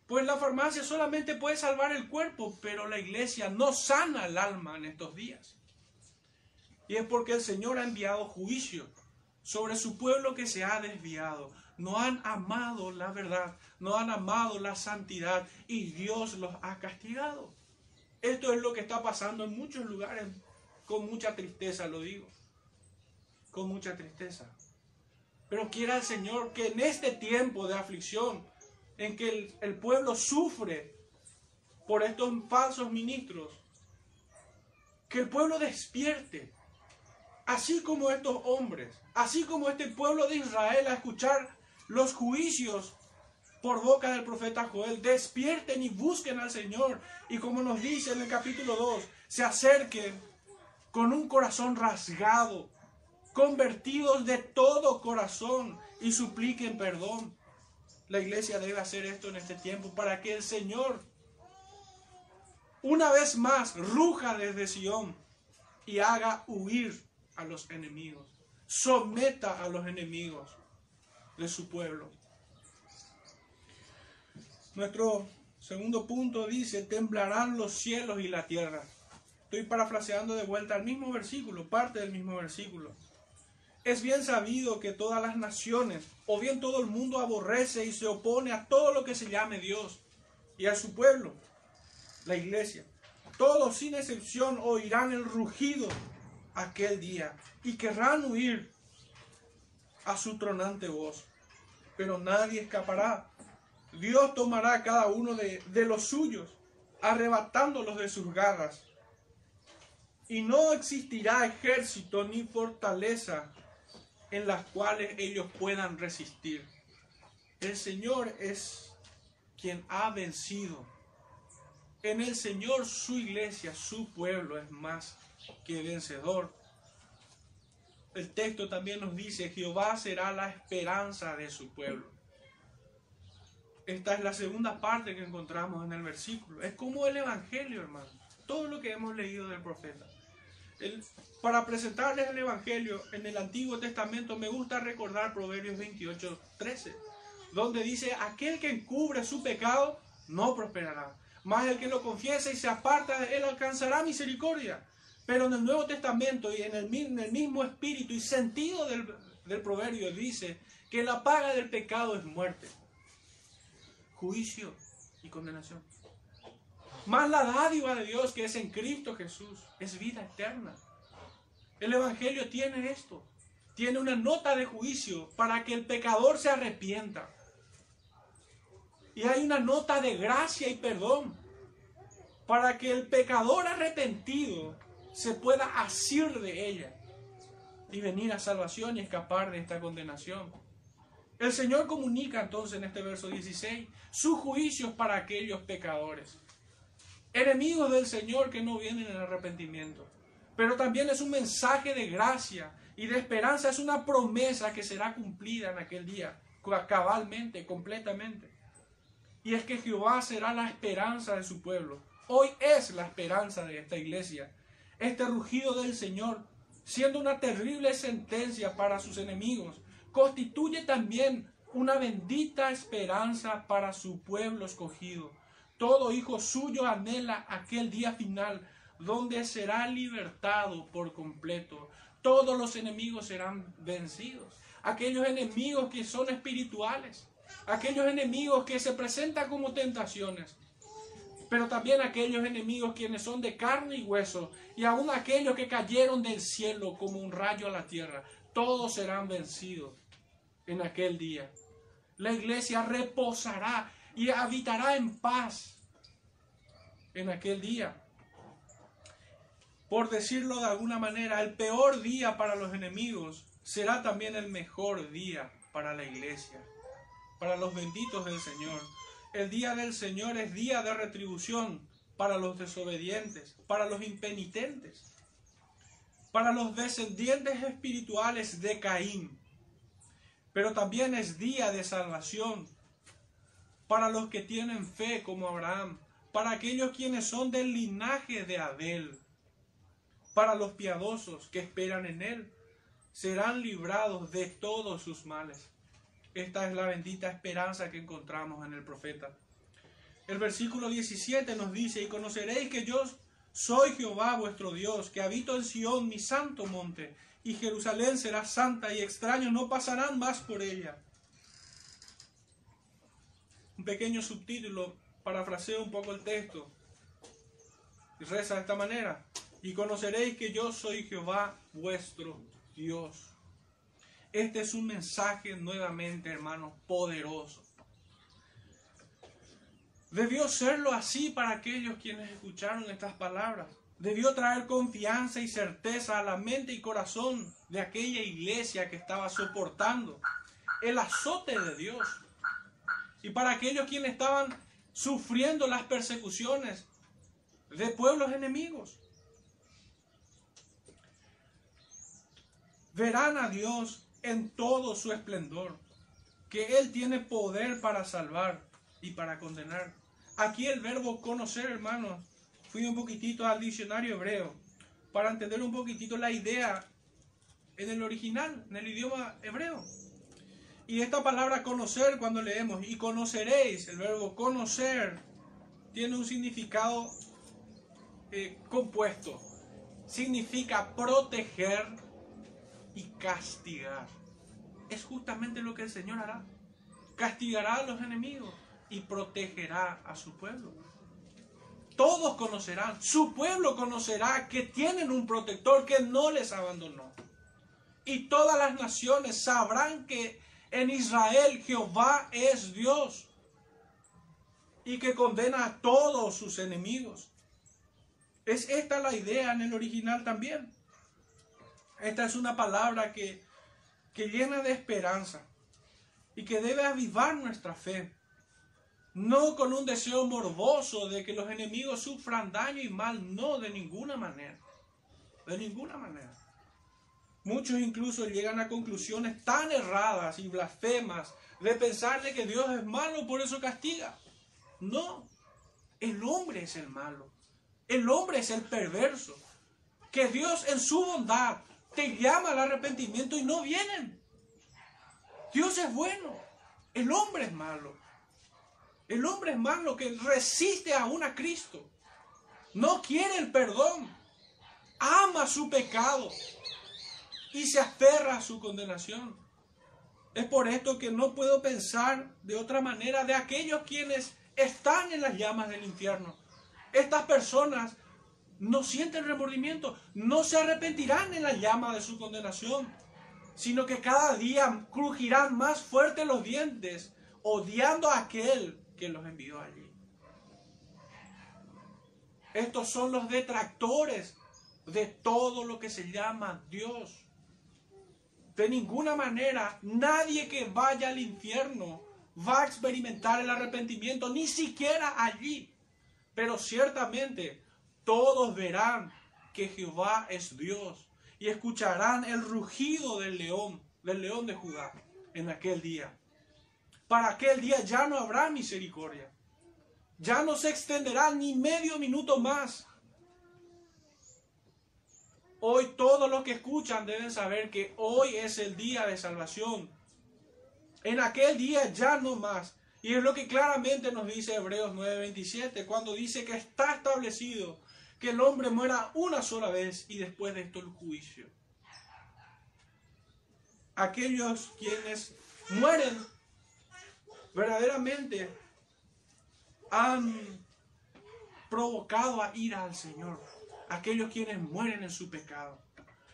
Pues la farmacia solamente puede salvar el cuerpo, pero la iglesia no sana el alma en estos días. Y es porque el Señor ha enviado juicio sobre su pueblo que se ha desviado. No han amado la verdad, no han amado la santidad y Dios los ha castigado. Esto es lo que está pasando en muchos lugares, con mucha tristeza lo digo con mucha tristeza. Pero quiera el Señor que en este tiempo de aflicción, en que el, pueblo sufre por estos falsos ministros, que el pueblo despierte, así como estos hombres, así como este pueblo de Israel a escuchar los juicios por boca del profeta Joel, despierten y busquen al Señor. Y como nos dice en el capítulo 2, se acerquen con un corazón rasgado, convertidos de todo corazón y supliquen perdón. La iglesia debe hacer esto en este tiempo para que el Señor una vez más ruja desde Sión y haga huir a los enemigos, someta a los enemigos de su pueblo. Nuestro segundo punto dice, temblarán los cielos y la tierra. Estoy parafraseando de vuelta al mismo versículo, parte del mismo versículo. Es bien sabido que todas las naciones, o bien todo el mundo aborrece y se opone a todo lo que se llame Dios y a su pueblo, la iglesia. Todos sin excepción oirán el rugido aquel día y querrán huir a su tronante voz, pero nadie escapará. Dios tomará a cada uno de, de los suyos, arrebatándolos de sus garras. Y no existirá ejército ni fortaleza en las cuales ellos puedan resistir. El Señor es quien ha vencido. En el Señor su iglesia, su pueblo es más que vencedor. El texto también nos dice, Jehová será la esperanza de su pueblo. Esta es la segunda parte que encontramos en el versículo. Es como el Evangelio, hermano. Todo lo que hemos leído del profeta. Para presentarles el Evangelio en el Antiguo Testamento me gusta recordar Proverbios 28, 13, donde dice, aquel que encubre su pecado no prosperará, mas el que lo confiesa y se aparta él alcanzará misericordia. Pero en el Nuevo Testamento y en el, mismo espíritu y sentido del proverbio dice que la paga del pecado es muerte, juicio y condenación. Más la dádiva de Dios que es en Cristo Jesús es vida eterna. El Evangelio tiene esto. Tiene una nota de juicio para que el pecador se arrepienta. Y hay una nota de gracia y perdón para que el pecador arrepentido se pueda asir de ella y venir a salvación y escapar de esta condenación. El Señor comunica entonces en este verso 16 sus juicios para aquellos pecadores, enemigos del Señor que no vienen en arrepentimiento. Pero también es un mensaje de gracia y de esperanza, es una promesa que será cumplida en aquel día, cabalmente, completamente. Y es que Jehová será la esperanza de su pueblo. Hoy es la esperanza de esta iglesia este rugido del Señor, siendo una terrible sentencia para sus enemigos, constituye también una bendita esperanza para su pueblo escogido. Todo hijo suyo anhela aquel día final donde será libertado por completo. Todos los enemigos serán vencidos. Aquellos enemigos que son espirituales, aquellos enemigos que se presentan como tentaciones, pero también aquellos enemigos quienes son de carne y hueso, y aún aquellos que cayeron del cielo como un rayo a la tierra, todos serán vencidos en aquel día. La iglesia reposará y habitará en paz en aquel día. Por decirlo de alguna manera, el peor día para los enemigos será también el mejor día para la iglesia, para los benditos del Señor. El día del Señor es día de retribución para los desobedientes, para los impenitentes, para los descendientes espirituales de Caín. Pero también es día de salvación para los que tienen fe como Abraham, para aquellos quienes son del linaje de Abel, para los piadosos que esperan en él, serán librados de todos sus males. Esta es la bendita esperanza que encontramos en el profeta. El versículo 17 nos dice, y conoceréis que yo soy Jehová vuestro Dios, que habito en Sión, mi santo monte, y Jerusalén será santa y extraños no pasarán más por ella. Un pequeño subtítulo, parafraseo un poco el texto. Y reza de esta manera, y conoceréis que yo soy Jehová vuestro Dios. Este es un mensaje nuevamente, hermanos, poderoso. Debió serlo así para aquellos quienes escucharon estas palabras. Debió traer confianza y certeza a la mente y corazón de aquella iglesia que estaba soportando el azote de Dios. Y para aquellos quienes estaban sufriendo las persecuciones de pueblos enemigos. Verán a Dios en todo su esplendor, que Él tiene poder para salvar y para condenar. Aquí el verbo conocer, hermanos, fui un poquitito al diccionario hebreo para entender un poquitito la idea en el original, en el idioma hebreo. Y esta palabra conocer cuando leemos, y conoceréis, el verbo conocer, tiene un significado eh, compuesto. Significa proteger, y castigar. Es justamente lo que el Señor hará. Castigará a los enemigos y protegerá a su pueblo. Todo todos conocerán, su pueblo conocerá que tienen un protector que no les abandonó. Y todas las naciones sabrán que en Israel Jehová es Dios y que condena a todos sus enemigos. Es esta la idea en el original también. Esta es una palabra que, que llena de esperanza y que debe avivar nuestra fe. No con un deseo morboso de que los enemigos sufran daño y mal, no, de ninguna manera. De ninguna manera. Muchos incluso llegan a conclusiones tan erradas y blasfemas de pensar que Dios es malo, por eso castiga. No, el hombre es el malo. El hombre es el perverso. Que Dios en su bondad te llama al arrepentimiento y no vienen. Dios es bueno. El hombre es malo. El hombre es malo que resiste aún a Cristo. No quiere el perdón. Ama su pecado. Y se aferra a su condenación. Es por esto que no puedo pensar de otra manera de aquellos quienes están en las llamas del infierno. Estas personas no sienten remordimiento, no se arrepentirán en la llama de su condenación, sino que cada día crujirán más fuerte los dientes, odiando a aquel que los envió allí. Estos son los detractores de todo lo que se llama Dios. De ninguna manera, nadie que vaya al infierno va a experimentar el arrepentimiento, ni siquiera allí. Pero ciertamente todos verán que Jehová es Dios y escucharán el rugido del león, del león de Judá en aquel día. Para aquel día ya no habrá misericordia. Ya no se extenderá ni medio minuto más. Hoy todos los que escuchan deben saber que hoy es el día de salvación en aquel día ya no más. Y es lo que claramente nos dice Hebreos 9:27, cuando dice que está establecido que el hombre muera una sola vez y después de esto el juicio. Aquellos quienes mueren verdaderamente han provocado a ira al Señor. Aquellos quienes mueren en su pecado.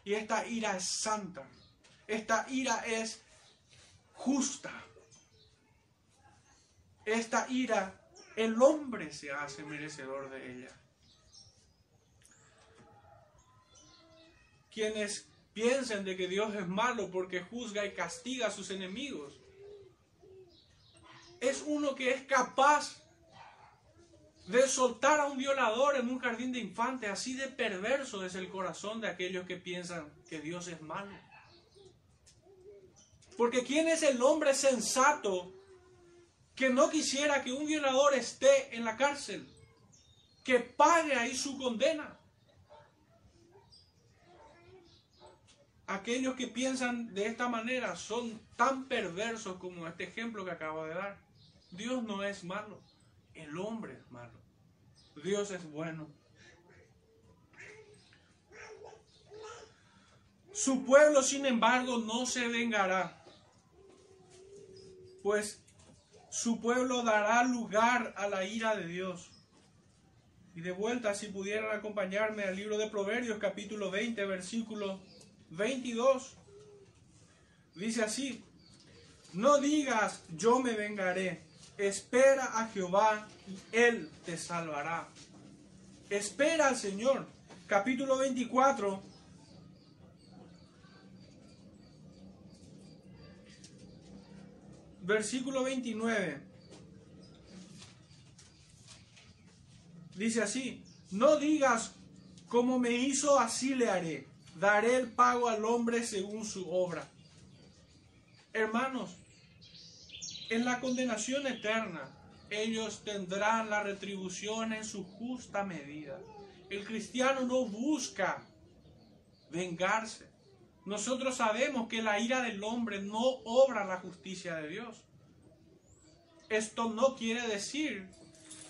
Y esta ira es santa. Esta ira es justa. Esta ira, el hombre se hace merecedor de ella. Quienes piensen de que Dios es malo porque juzga y castiga a sus enemigos, es uno que es capaz de soltar a un violador en un jardín de infantes. Así de perverso es el corazón de aquellos que piensan que Dios es malo. Porque ¿quién es el hombre sensato que no quisiera que un violador esté en la cárcel? Que pague ahí su condena. Aquellos que piensan de esta manera son tan perversos como este ejemplo que acabo de dar. Dios no es malo, el hombre es malo. Dios es bueno. Su pueblo, sin embargo, no se vengará pues su pueblo dará lugar a la ira de Dios. Y de vuelta, si pudieran acompañarme al libro de Proverbios capítulo 20, versículo 22, dice así, no digas yo me vengaré, espera a Jehová y él te salvará. Espera al Señor. Capítulo 24, versículo 29. Dice así, no digas como me hizo, así le haré. Daré el pago al hombre según su obra. Hermanos, en la condenación eterna, ellos tendrán la retribución en su justa medida. El cristiano no busca vengarse. Nosotros sabemos que la ira del hombre no obra la justicia de Dios. Esto no quiere decir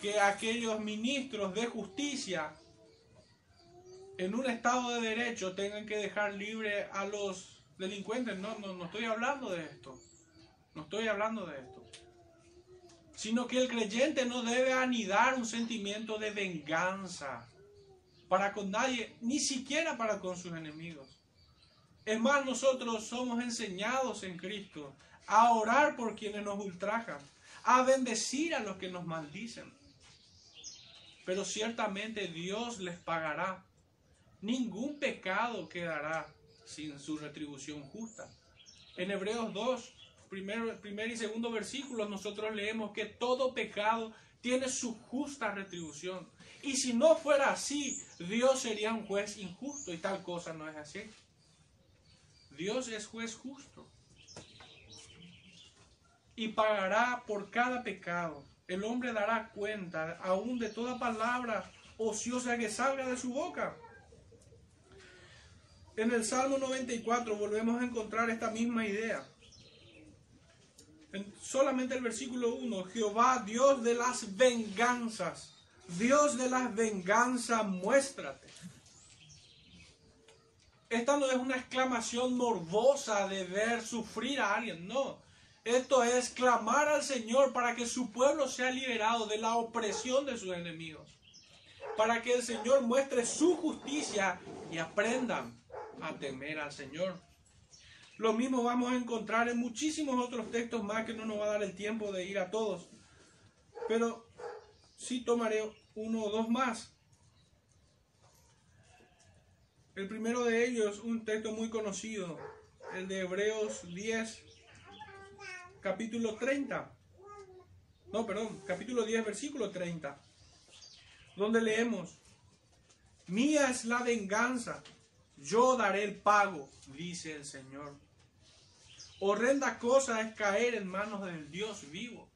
que aquellos ministros de justicia en un estado de derecho tengan que dejar libre a los delincuentes. No, no, no estoy hablando de esto. No estoy hablando de esto. sino que el creyente no debe anidar un sentimiento de venganza para con nadie, ni siquiera para con sus enemigos. Es más, nosotros somos enseñados en Cristo a orar por quienes nos ultrajan, a bendecir a los que nos maldicen. Pero ciertamente Dios les pagará. Ningún pecado quedará sin su retribución justa. En Hebreos 2, primer, primer y segundo versículos, nosotros leemos que todo pecado tiene su justa retribución. Y si no fuera así, Dios sería un juez injusto y tal cosa no es así. Dios es juez justo y pagará por cada pecado. El hombre dará cuenta aún de toda palabra ociosa que salga de su boca. En el Salmo 94 volvemos a encontrar esta misma idea. En solamente el versículo 1, Jehová, Dios de las venganzas, Dios de las venganzas, muéstrate. Esta no es una exclamación morbosa de ver sufrir a alguien, no. Esto es clamar al Señor para que su pueblo sea liberado de la opresión de sus enemigos. Para que el Señor muestre su justicia y aprendan a temer al Señor. Lo mismo vamos a encontrar en muchísimos otros textos más que no nos va a dar el tiempo de ir a todos. Pero sí tomaré uno o dos más. El primero de ellos, un texto muy conocido, el de Hebreos 10, capítulo 30. No, perdón, capítulo 10, versículo 30. Donde leemos, Mía es la venganza, yo daré el pago, dice el Señor. Horrenda cosa es caer en manos del Dios vivo.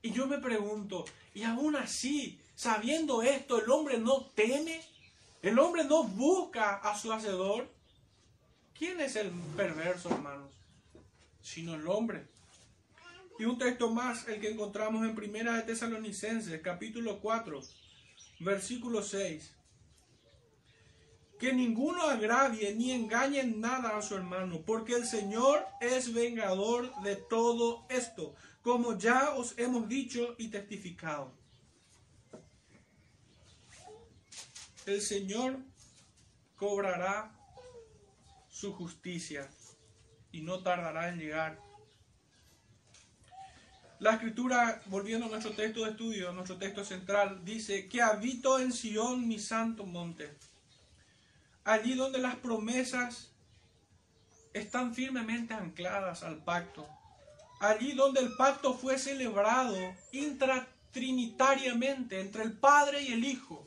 Y yo me pregunto, y aún así, sabiendo esto, el hombre no teme, el hombre no busca a su hacedor. ¿Quién es el perverso, hermanos? Sino el hombre. Y un texto más, el que encontramos en Primera de Tesalonicenses, capítulo 4, versículo 6 que ninguno agravie ni engañe nada a su hermano, porque el Señor es vengador de todo esto, como ya os hemos dicho y testificado. El Señor cobrará su justicia y no tardará en llegar. La escritura, volviendo a nuestro texto de estudio, nuestro texto central, dice que habito en Sion mi santo monte allí donde las promesas están firmemente ancladas al pacto, allí donde el pacto fue celebrado intratrinitariamente entre el Padre y el Hijo,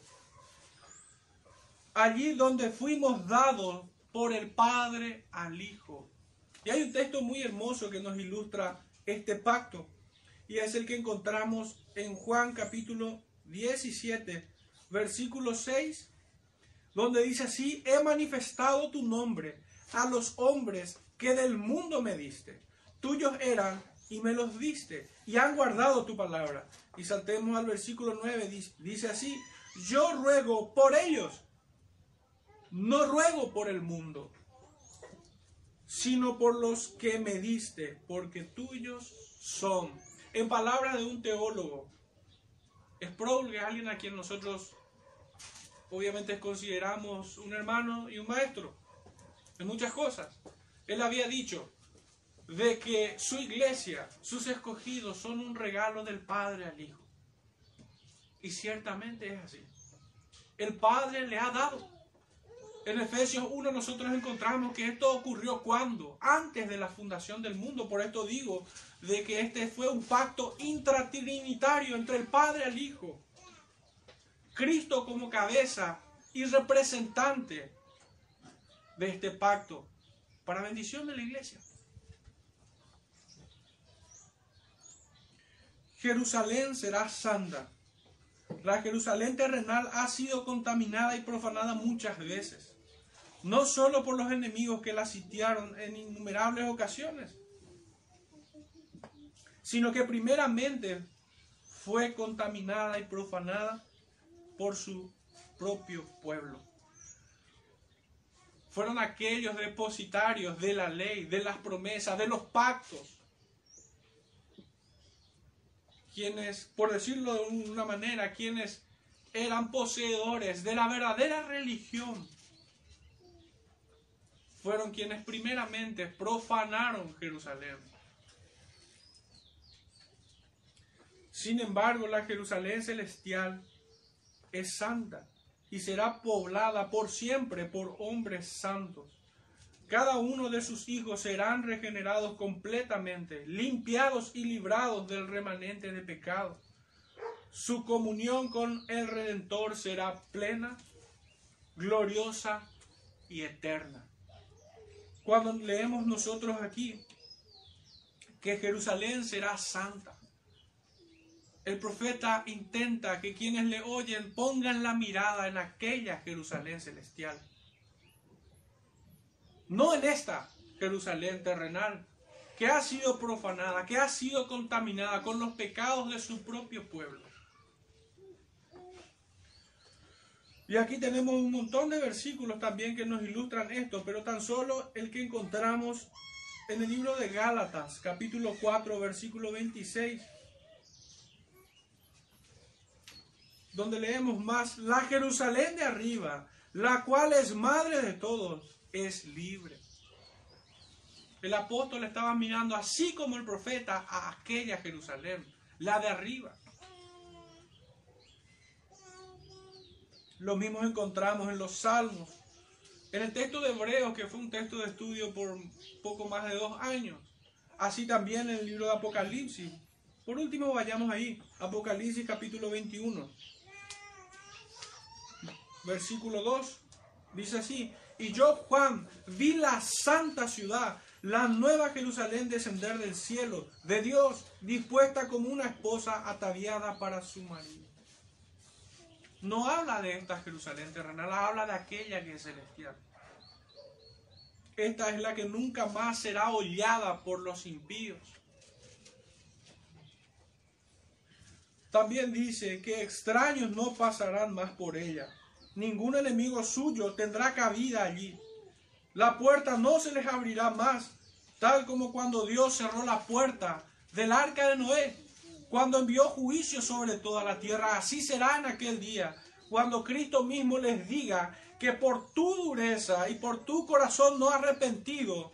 allí donde fuimos dados por el Padre al Hijo. Y hay un texto muy hermoso que nos ilustra este pacto, y es el que encontramos en Juan capítulo 17, versículo 6 donde dice así, he manifestado tu nombre a los hombres que del mundo me diste. Tuyos eran y me los diste y han guardado tu palabra. Y saltemos al versículo 9, dice así, yo ruego por ellos, no ruego por el mundo, sino por los que me diste, porque tuyos son. En palabras de un teólogo, es probable alguien a quien nosotros obviamente consideramos un hermano y un maestro en muchas cosas. Él había dicho de que su iglesia, sus escogidos son un regalo del Padre al Hijo. Y ciertamente es así. El Padre le ha dado. En Efesios 1 nosotros encontramos que esto ocurrió cuando, antes de la fundación del mundo. Por esto digo de que este fue un pacto intratrinitario entre el Padre el Hijo. Cristo como cabeza y representante de este pacto para bendición de la iglesia. Jerusalén será santa. La Jerusalén terrenal ha sido contaminada y profanada muchas veces, no solo por los enemigos que la sitiaron en innumerables ocasiones, sino que primeramente fue contaminada y profanada por su propio pueblo. Fueron aquellos depositarios de la ley, de las promesas, de los pactos. quienes, por decirlo de una manera, quienes eran poseedores de la verdadera religión, fueron quienes primeramente profanaron Jerusalén. Sin embargo, la Jerusalén celestial es santa y será poblada por siempre por hombres santos. Cada uno de sus hijos serán regenerados completamente, limpiados y librados del remanente de pecado. Su comunión con el Redentor será plena, gloriosa y eterna. Cuando leemos nosotros aquí que Jerusalén será santa, el profeta intenta que quienes le oyen pongan la mirada en aquella Jerusalén celestial. No en esta Jerusalén terrenal, que ha sido profanada, que ha sido contaminada con los pecados de su propio pueblo. Y aquí tenemos un montón de versículos también que nos ilustran esto, pero tan solo el que encontramos en el libro de Gálatas, capítulo 4, versículo 26 donde leemos más, la Jerusalén de arriba, la cual es madre de todos, es libre. El apóstol estaba mirando así como el profeta a aquella Jerusalén, la de arriba. Lo mismo encontramos en los salmos. En el texto de Hebreos, que fue un texto de estudio por poco más de dos años. Así también en el libro de Apocalipsis. Por último, vayamos ahí. Apocalipsis capítulo 21 versículo 2, dice así, y yo, Juan, vi la santa ciudad, la nueva Jerusalén descender del cielo, de Dios, dispuesta como una esposa ataviada para su marido. No habla de esta Jerusalén terrenal, habla de aquella que es celestial. Esta es la que nunca más será hollada por los impíos. También dice que extraños no pasarán más por ella ningún enemigo suyo tendrá cabida allí. La puerta no se les abrirá más, tal como cuando Dios cerró la puerta del arca de Noé, cuando envió juicio sobre toda la tierra. Así será en aquel día, cuando Cristo mismo les diga que por tu dureza y por tu corazón no arrepentido,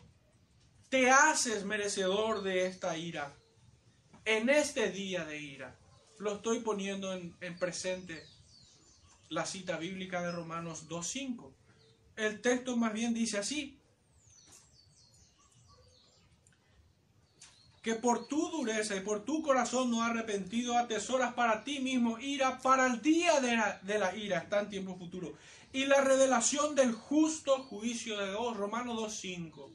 te haces merecedor de esta ira. En este día de ira, lo estoy poniendo en, en presente la cita bíblica de Romanos 2.5. El texto más bien dice así, que por tu dureza y por tu corazón no arrepentido atesoras para ti mismo ira para el día de la, ira, está en tiempo futuro, y la revelación del justo juicio de Dios, Romanos 2.5.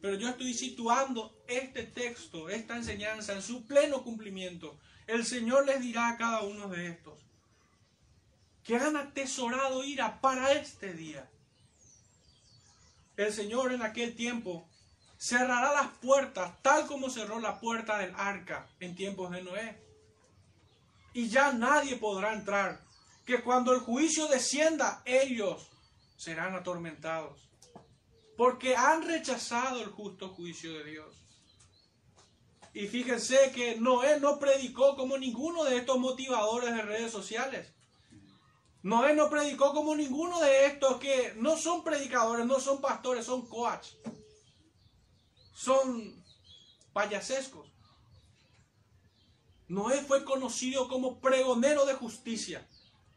Pero yo estoy situando este texto, esta enseñanza en su pleno cumplimiento. El Señor les dirá a cada uno de estos que han atesorado ira para este día. El Señor en aquel tiempo cerrará las puertas tal como cerró la puerta del arca en tiempos de Noé. Y ya nadie podrá entrar, que cuando el juicio descienda ellos serán atormentados, porque han rechazado el justo juicio de Dios. Y fíjense que Noé no predicó como ninguno de estos motivadores de redes sociales. Noé no predicó como ninguno de estos que no son predicadores, no son pastores, son coach. Son payasescos. Noé fue conocido como pregonero de justicia.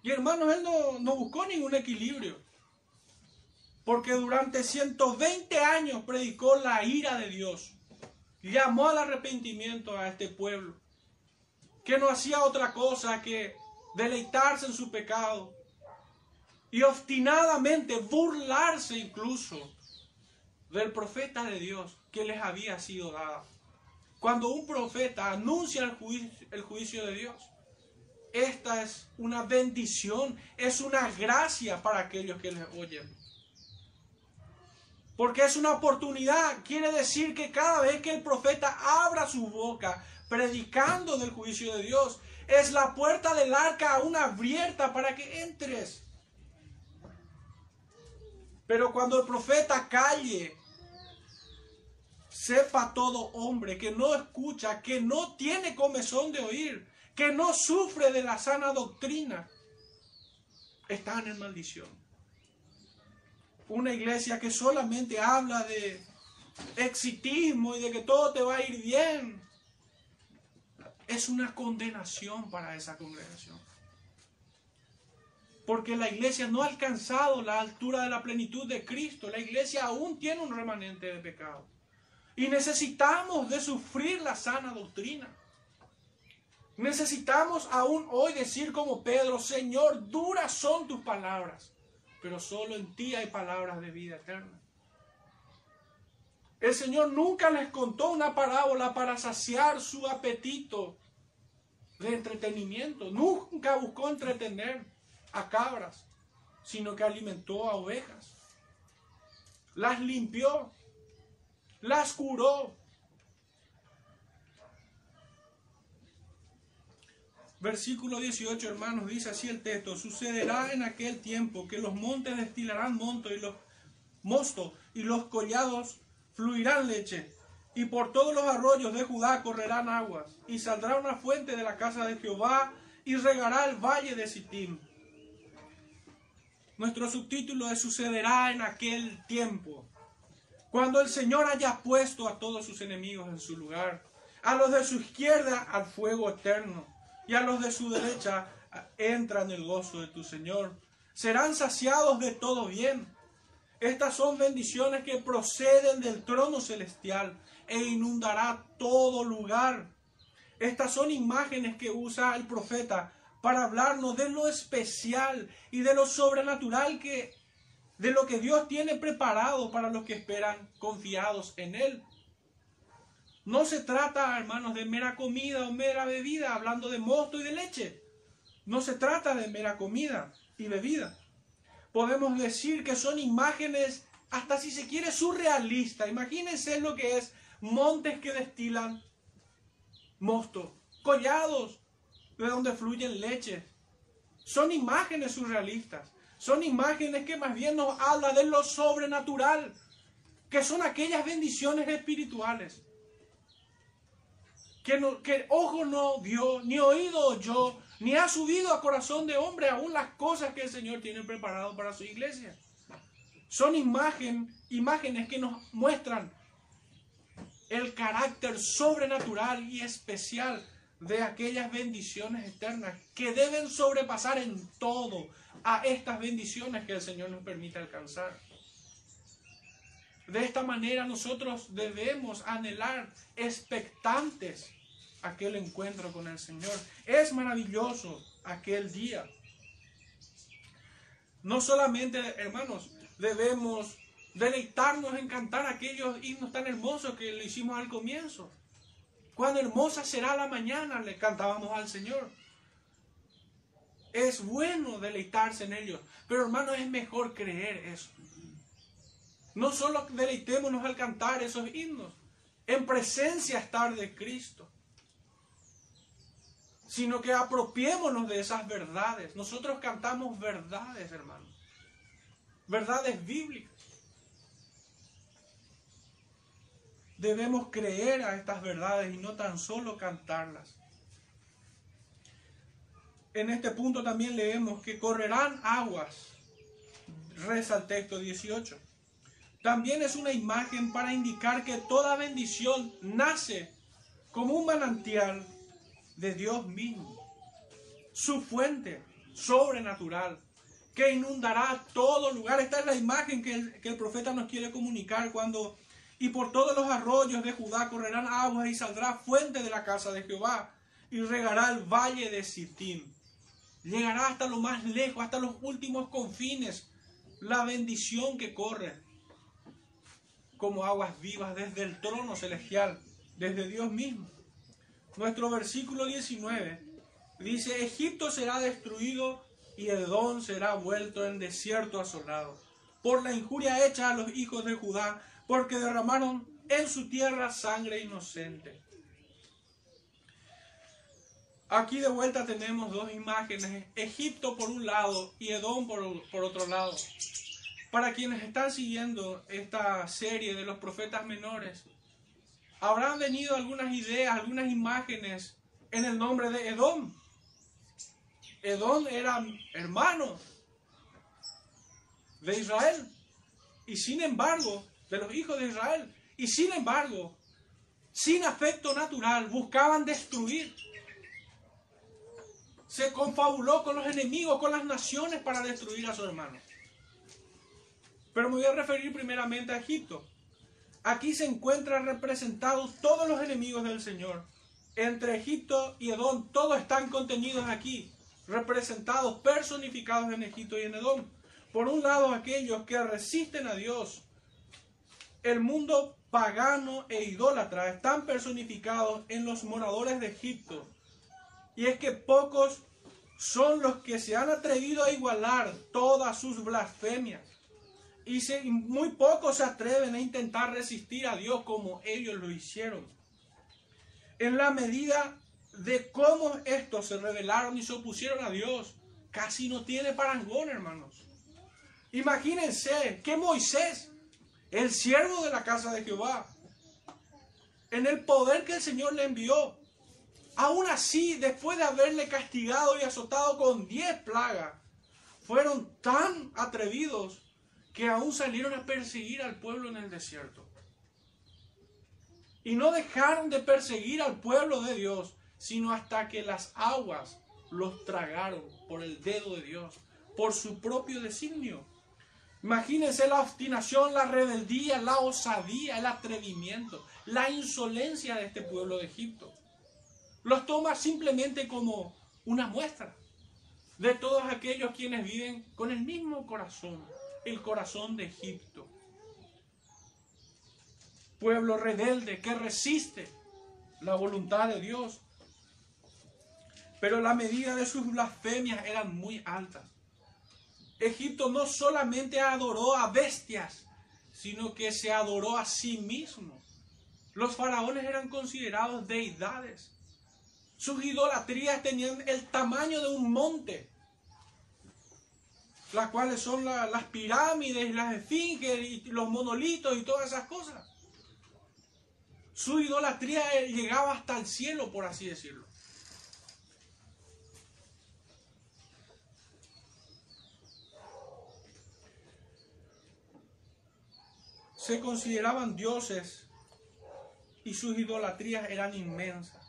Y hermanos, él no, no buscó ningún equilibrio. Porque durante 120 años predicó la ira de Dios. Llamó al arrepentimiento a este pueblo. Que no hacía otra cosa que deleitarse en su pecado y obstinadamente burlarse incluso del profeta de Dios que les había sido dado. Cuando un profeta anuncia el juicio, el juicio de Dios, esta es una bendición, es una gracia para aquellos que les oyen. Porque es una oportunidad, quiere decir que cada vez que el profeta abra su boca predicando del juicio de Dios, es la puerta del arca aún abierta para que entres. Pero cuando el profeta calle, sepa todo hombre que no escucha, que no tiene comezón de oír, que no sufre de la sana doctrina, están en maldición. Una iglesia que solamente habla de exitismo y de que todo te va a ir bien, es una condenación para esa congregación. Porque la iglesia no ha alcanzado la altura de la plenitud de Cristo. La iglesia aún tiene un remanente de pecado. Y necesitamos de sufrir la sana doctrina. Necesitamos aún hoy decir como Pedro, Señor, duras son tus palabras, pero solo en ti hay palabras de vida eterna. El Señor nunca les contó una parábola para saciar su apetito de entretenimiento. Nunca buscó entretener a cabras, sino que alimentó a ovejas. Las limpió, las curó. Versículo 18, hermanos, dice así el texto, sucederá en aquel tiempo que los montes destilarán monto y los mosto y los collados fluirán leche y por todos los arroyos de Judá correrán aguas y saldrá una fuente de la casa de Jehová y regará el valle de Sittim. Nuestro subtítulo es sucederá en aquel tiempo. Cuando el Señor haya puesto a todos sus enemigos en su lugar, a los de su izquierda al fuego eterno, y a los de su derecha entra en el gozo de tu Señor. Serán saciados de todo bien. Estas son bendiciones que proceden del trono celestial e inundará todo lugar. Estas son imágenes que usa el profeta para hablarnos de lo especial y de lo sobrenatural que de lo que Dios tiene preparado para los que esperan confiados en Él. No se trata, hermanos, de mera comida o mera bebida, hablando de mosto y de leche. No se trata de mera comida y bebida. Podemos decir que son imágenes, hasta si se quiere, surrealistas. Imagínense lo que es montes que destilan mosto, collados de donde fluyen leche. Son imágenes surrealistas. Son imágenes que más bien nos habla de lo sobrenatural, que son aquellas bendiciones espirituales. Que, no, que ojo no vio, ni oído oyó, ni ha subido a corazón de hombre aún las cosas que el Señor tiene preparado para su iglesia. Son imagen, imágenes que nos muestran el carácter sobrenatural y especial de aquellas bendiciones eternas que deben sobrepasar en todo a estas bendiciones que el Señor nos permite alcanzar. De esta manera nosotros debemos anhelar expectantes aquel encuentro con el Señor. Es maravilloso aquel día. No solamente, hermanos, debemos deleitarnos en cantar aquellos himnos tan hermosos que le hicimos al comienzo. Cuán hermosa será la mañana, le cantábamos al Señor. Es bueno deleitarse en ellos, pero hermanos es mejor creer eso. No solo deleitémonos al cantar esos himnos, en presencia estar de Cristo, sino que apropiémonos de esas verdades. Nosotros cantamos verdades, hermanos, verdades bíblicas. Debemos creer a estas verdades y no tan solo cantarlas. En este punto también leemos que correrán aguas. Reza el texto 18. También es una imagen para indicar que toda bendición nace como un manantial de Dios mismo. Su fuente sobrenatural que inundará todo lugar. Esta es la imagen que el, que el profeta nos quiere comunicar cuando y por todos los arroyos de Judá correrán aguas y saldrá fuente de la casa de Jehová y regará el valle de Sittim Llegará hasta lo más lejos, hasta los últimos confines, la bendición que corre como aguas vivas desde el trono celestial, desde Dios mismo. Nuestro versículo 19 dice, Egipto será destruido y Edom será vuelto en desierto asolado, por la injuria hecha a los hijos de Judá, porque derramaron en su tierra sangre inocente. Aquí de vuelta tenemos dos imágenes, Egipto por un lado y Edom por, otro lado. Para quienes están siguiendo esta serie de los profetas menores, habrán venido algunas ideas, algunas imágenes en el nombre de Edom. Edom era hermano de Israel. Y sin embargo, de los hijos de Israel. Y sin embargo, sin afecto natural, buscaban destruir. Se confabuló con los enemigos, con las naciones para destruir a su hermano. Pero me voy a referir primeramente a Egipto. Aquí se encuentran representados todos los enemigos del Señor. Entre Egipto y Edom, todos están contenidos aquí, representados, personificados en Egipto y en Edom. Por un lado, aquellos que resisten a Dios. El mundo pagano e idólatra están personificados en los moradores de Egipto. Y es que pocos son los que se han atrevido a igualar todas sus blasfemias. Y muy pocos se atreven a intentar resistir a Dios como ellos lo hicieron. En la medida de cómo estos se rebelaron y se opusieron a Dios, casi no tiene parangón, hermanos. Imagínense que Moisés, el siervo de la casa de Jehová, en el poder que el Señor le envió, aún así, después de haberle castigado y azotado con diez plagas, fueron tan atrevidos que aún salieron a perseguir al pueblo en el desierto. Y no dejaron de perseguir al pueblo de Dios, sino hasta que las aguas los tragaron por el dedo de Dios, por su propio designio. Imagínense la obstinación, la rebeldía, la osadía, el atrevimiento, la insolencia de este pueblo de Egipto. Los toma simplemente como una muestra de todos aquellos quienes viven con el mismo corazón, el corazón de Egipto. Pueblo rebelde que resiste la voluntad de Dios. Pero la medida de sus blasfemias eran muy altas. Egipto no solamente adoró a bestias, sino que se adoró a sí mismo. Los faraones eran considerados deidades. Sus idolatrías tenían el tamaño de un monte, las cuales son las pirámides, las esfinges y los monolitos y todas esas cosas. Su idolatría llegaba hasta el cielo, por así decirlo. Se consideraban dioses y sus idolatrías eran inmensas.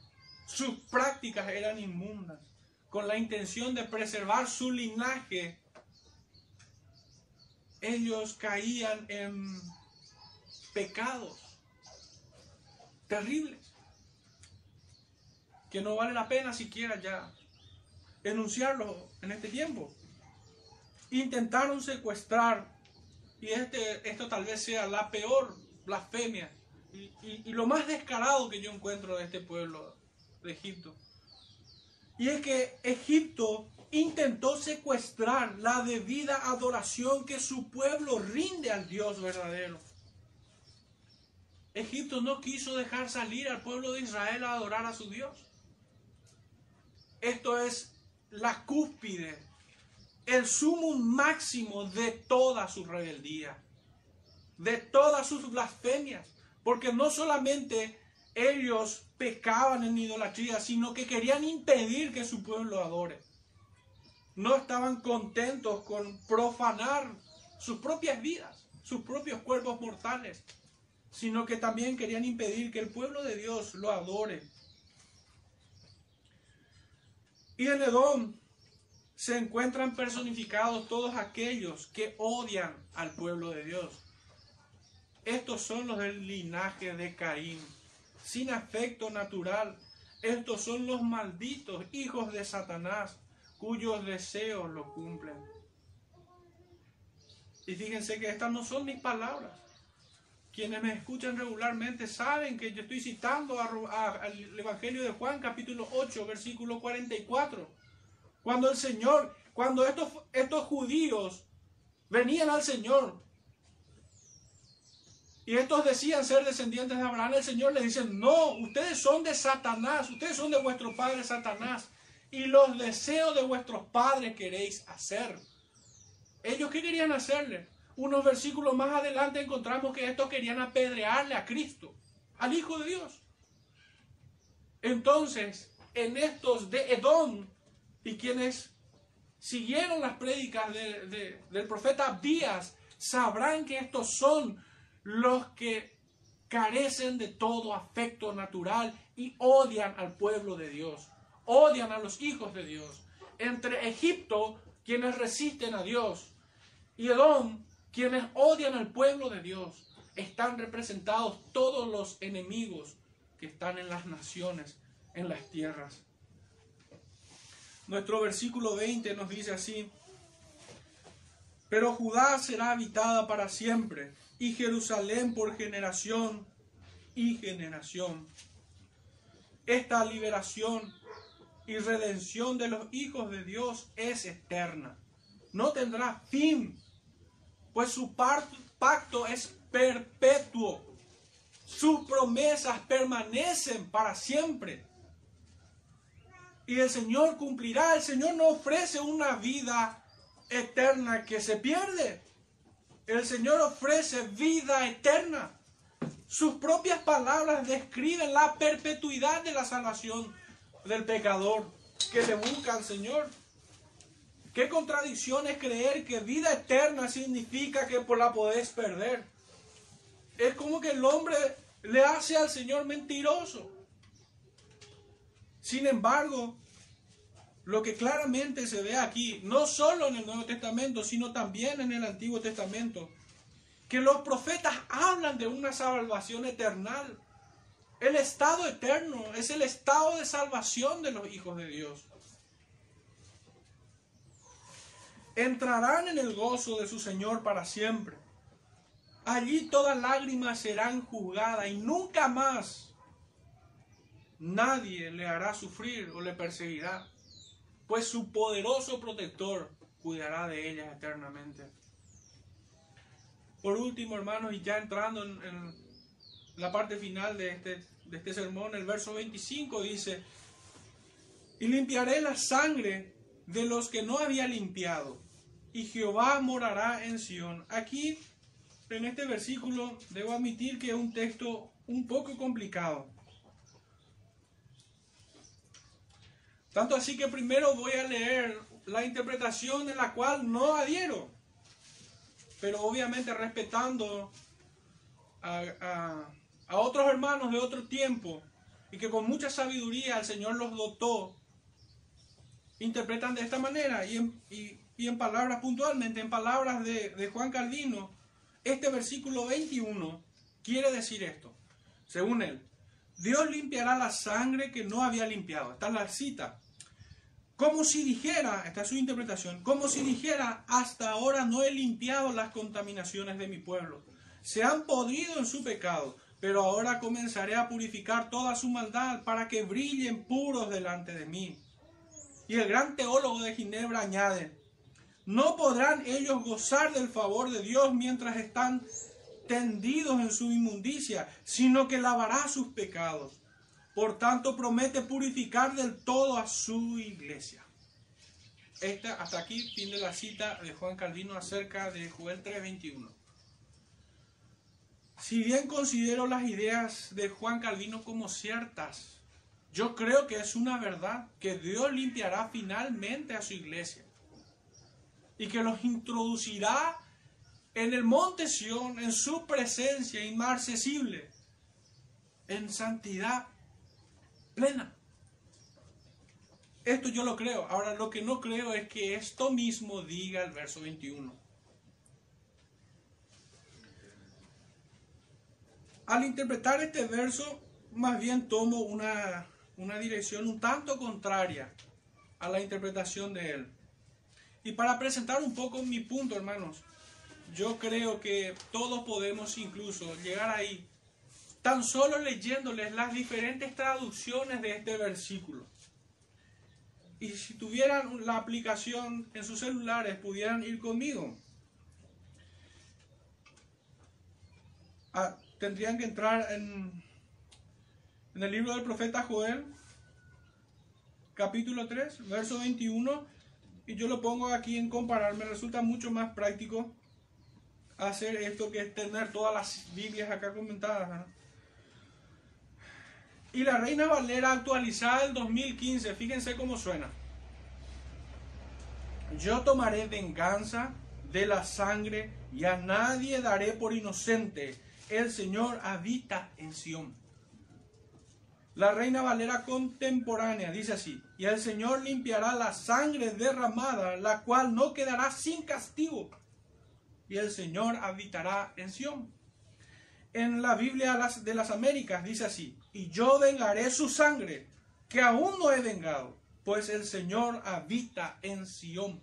Sus prácticas eran inmundas. Con la intención de preservar su linaje, ellos caían en pecados terribles que no vale la pena siquiera ya enunciarlos en este tiempo. Intentaron secuestrar y este, esto tal vez sea la peor blasfemia y, lo más descarado que yo encuentro de este pueblo de Egipto. Y es que Egipto intentó secuestrar la debida adoración que su pueblo rinde al Dios verdadero. Egipto no quiso dejar salir al pueblo de Israel a adorar a su Dios. Esto es la cúspide el sumo máximo de toda su rebeldía, de todas sus blasfemias, porque no solamente ellos pecaban en idolatría, sino que querían impedir que su pueblo adore. No estaban contentos con profanar sus propias vidas, sus propios cuerpos mortales, sino que también querían impedir que el pueblo de Dios lo adore. Y en Edom se encuentran personificados todos aquellos que odian al pueblo de Dios. Estos son los del linaje de Caín, sin afecto natural. Estos son los malditos hijos de Satanás, cuyos deseos lo cumplen. Y fíjense que estas no son mis palabras. Quienes me escuchan regularmente saben que yo estoy citando al Evangelio de Juan capítulo 8, versículo 44 cuando el Señor, cuando estos, estos judíos venían al Señor y estos decían ser descendientes de Abraham, el Señor les dice, no, ustedes son de Satanás, ustedes son de vuestro padre Satanás y los deseos de vuestros padres queréis hacer. ¿Ellos qué querían hacerle? Unos versículos más adelante encontramos que estos querían apedrearle a Cristo, al Hijo de Dios. Entonces, en estos de Edom y quienes siguieron las prédicas del profeta Abdías sabrán que estos son los que carecen de todo afecto natural y odian al pueblo de Dios, odian a los hijos de Dios. Entre Egipto, quienes resisten a Dios, y Edom, quienes odian al pueblo de Dios, están representados todos los enemigos que están en las naciones, en las tierras. Nuestro versículo 20 nos dice así, pero Judá será habitada para siempre y Jerusalén por generación y generación. Esta liberación y redención de los hijos de Dios es eterna. No tendrá fin, pues su pacto es perpetuo. Sus promesas permanecen para siempre. Y el Señor cumplirá. El Señor no ofrece una vida eterna que se pierde. El Señor ofrece vida eterna. Sus propias palabras describen la perpetuidad de la salvación del pecador que le busca al Señor. Qué contradicción es creer que vida eterna significa que por la podés perder. Es como que el hombre le hace al Señor mentiroso. Sin embargo, lo que claramente se ve aquí, no solo en el Nuevo Testamento, sino también en el Antiguo Testamento, que los profetas hablan de una salvación eterna. El estado eterno es el estado de salvación de los hijos de Dios. Entrarán en el gozo de su Señor para siempre. Allí todas lágrimas serán juzgadas y nunca más nadie le hará sufrir o le perseguirá pues su poderoso protector cuidará de ellas eternamente. Por último, hermanos, y ya entrando en, la parte final de este, de este sermón, el verso 25 dice, y limpiaré la sangre de los que no había limpiado, y Jehová morará en Sión. Aquí, en este versículo, debo admitir que es un texto un poco complicado. Tanto así que primero voy a leer la interpretación en la cual no adhiero, pero obviamente respetando a, otros hermanos de otro tiempo y que con mucha sabiduría el Señor los dotó, interpretan de esta manera y en, palabras puntualmente, en palabras de, de Juan Calvino, este versículo 21 quiere decir esto, según él. Dios limpiará la sangre que no había limpiado. Esta es la cita. Como si dijera, esta es su interpretación, como si dijera, hasta ahora no he limpiado las contaminaciones de mi pueblo. Se han podrido en su pecado, pero ahora comenzaré a purificar toda su maldad para que brillen puros delante de mí. Y el gran teólogo de Ginebra añade, no podrán ellos gozar del favor de Dios mientras están tendidos en su inmundicia, sino que lavará sus pecados. Por tanto, promete purificar del todo a su iglesia. Esta, hasta aquí, fin de la cita de Juan Calvino acerca de Joel 3:21. Si bien considero las ideas de Juan Calvino como ciertas, yo creo que es una verdad que Dios limpiará finalmente a su iglesia y que los introducirá en el monte Sión, en su presencia inmarcesible, en santidad plena. Esto yo lo creo. Ahora lo que no creo es que esto mismo diga el verso 21. Al interpretar este verso, más bien tomo una, una dirección un tanto contraria a la interpretación de él. Y para presentar un poco mi punto, hermanos, yo creo que todos podemos incluso llegar ahí tan solo leyéndoles las diferentes traducciones de este versículo. Y si tuvieran la aplicación en sus celulares, pudieran ir conmigo. Ah, tendrían que entrar en, en el libro del profeta Joel, capítulo 3, verso 21, y yo lo pongo aquí en comparar. Me resulta mucho más práctico hacer esto que tener todas las Biblias acá comentadas. Y la Reina Valera actualizada del 2015, fíjense cómo suena. Yo tomaré venganza de la sangre y a nadie daré por inocente. El Señor habita en Sión. La Reina Valera contemporánea dice así, y el Señor limpiará la sangre derramada, la cual no quedará sin castigo, y el Señor habitará en Sión. En la Biblia de las Américas dice así, y yo vengaré su sangre, que aún no he vengado, pues el Señor habita en Sión.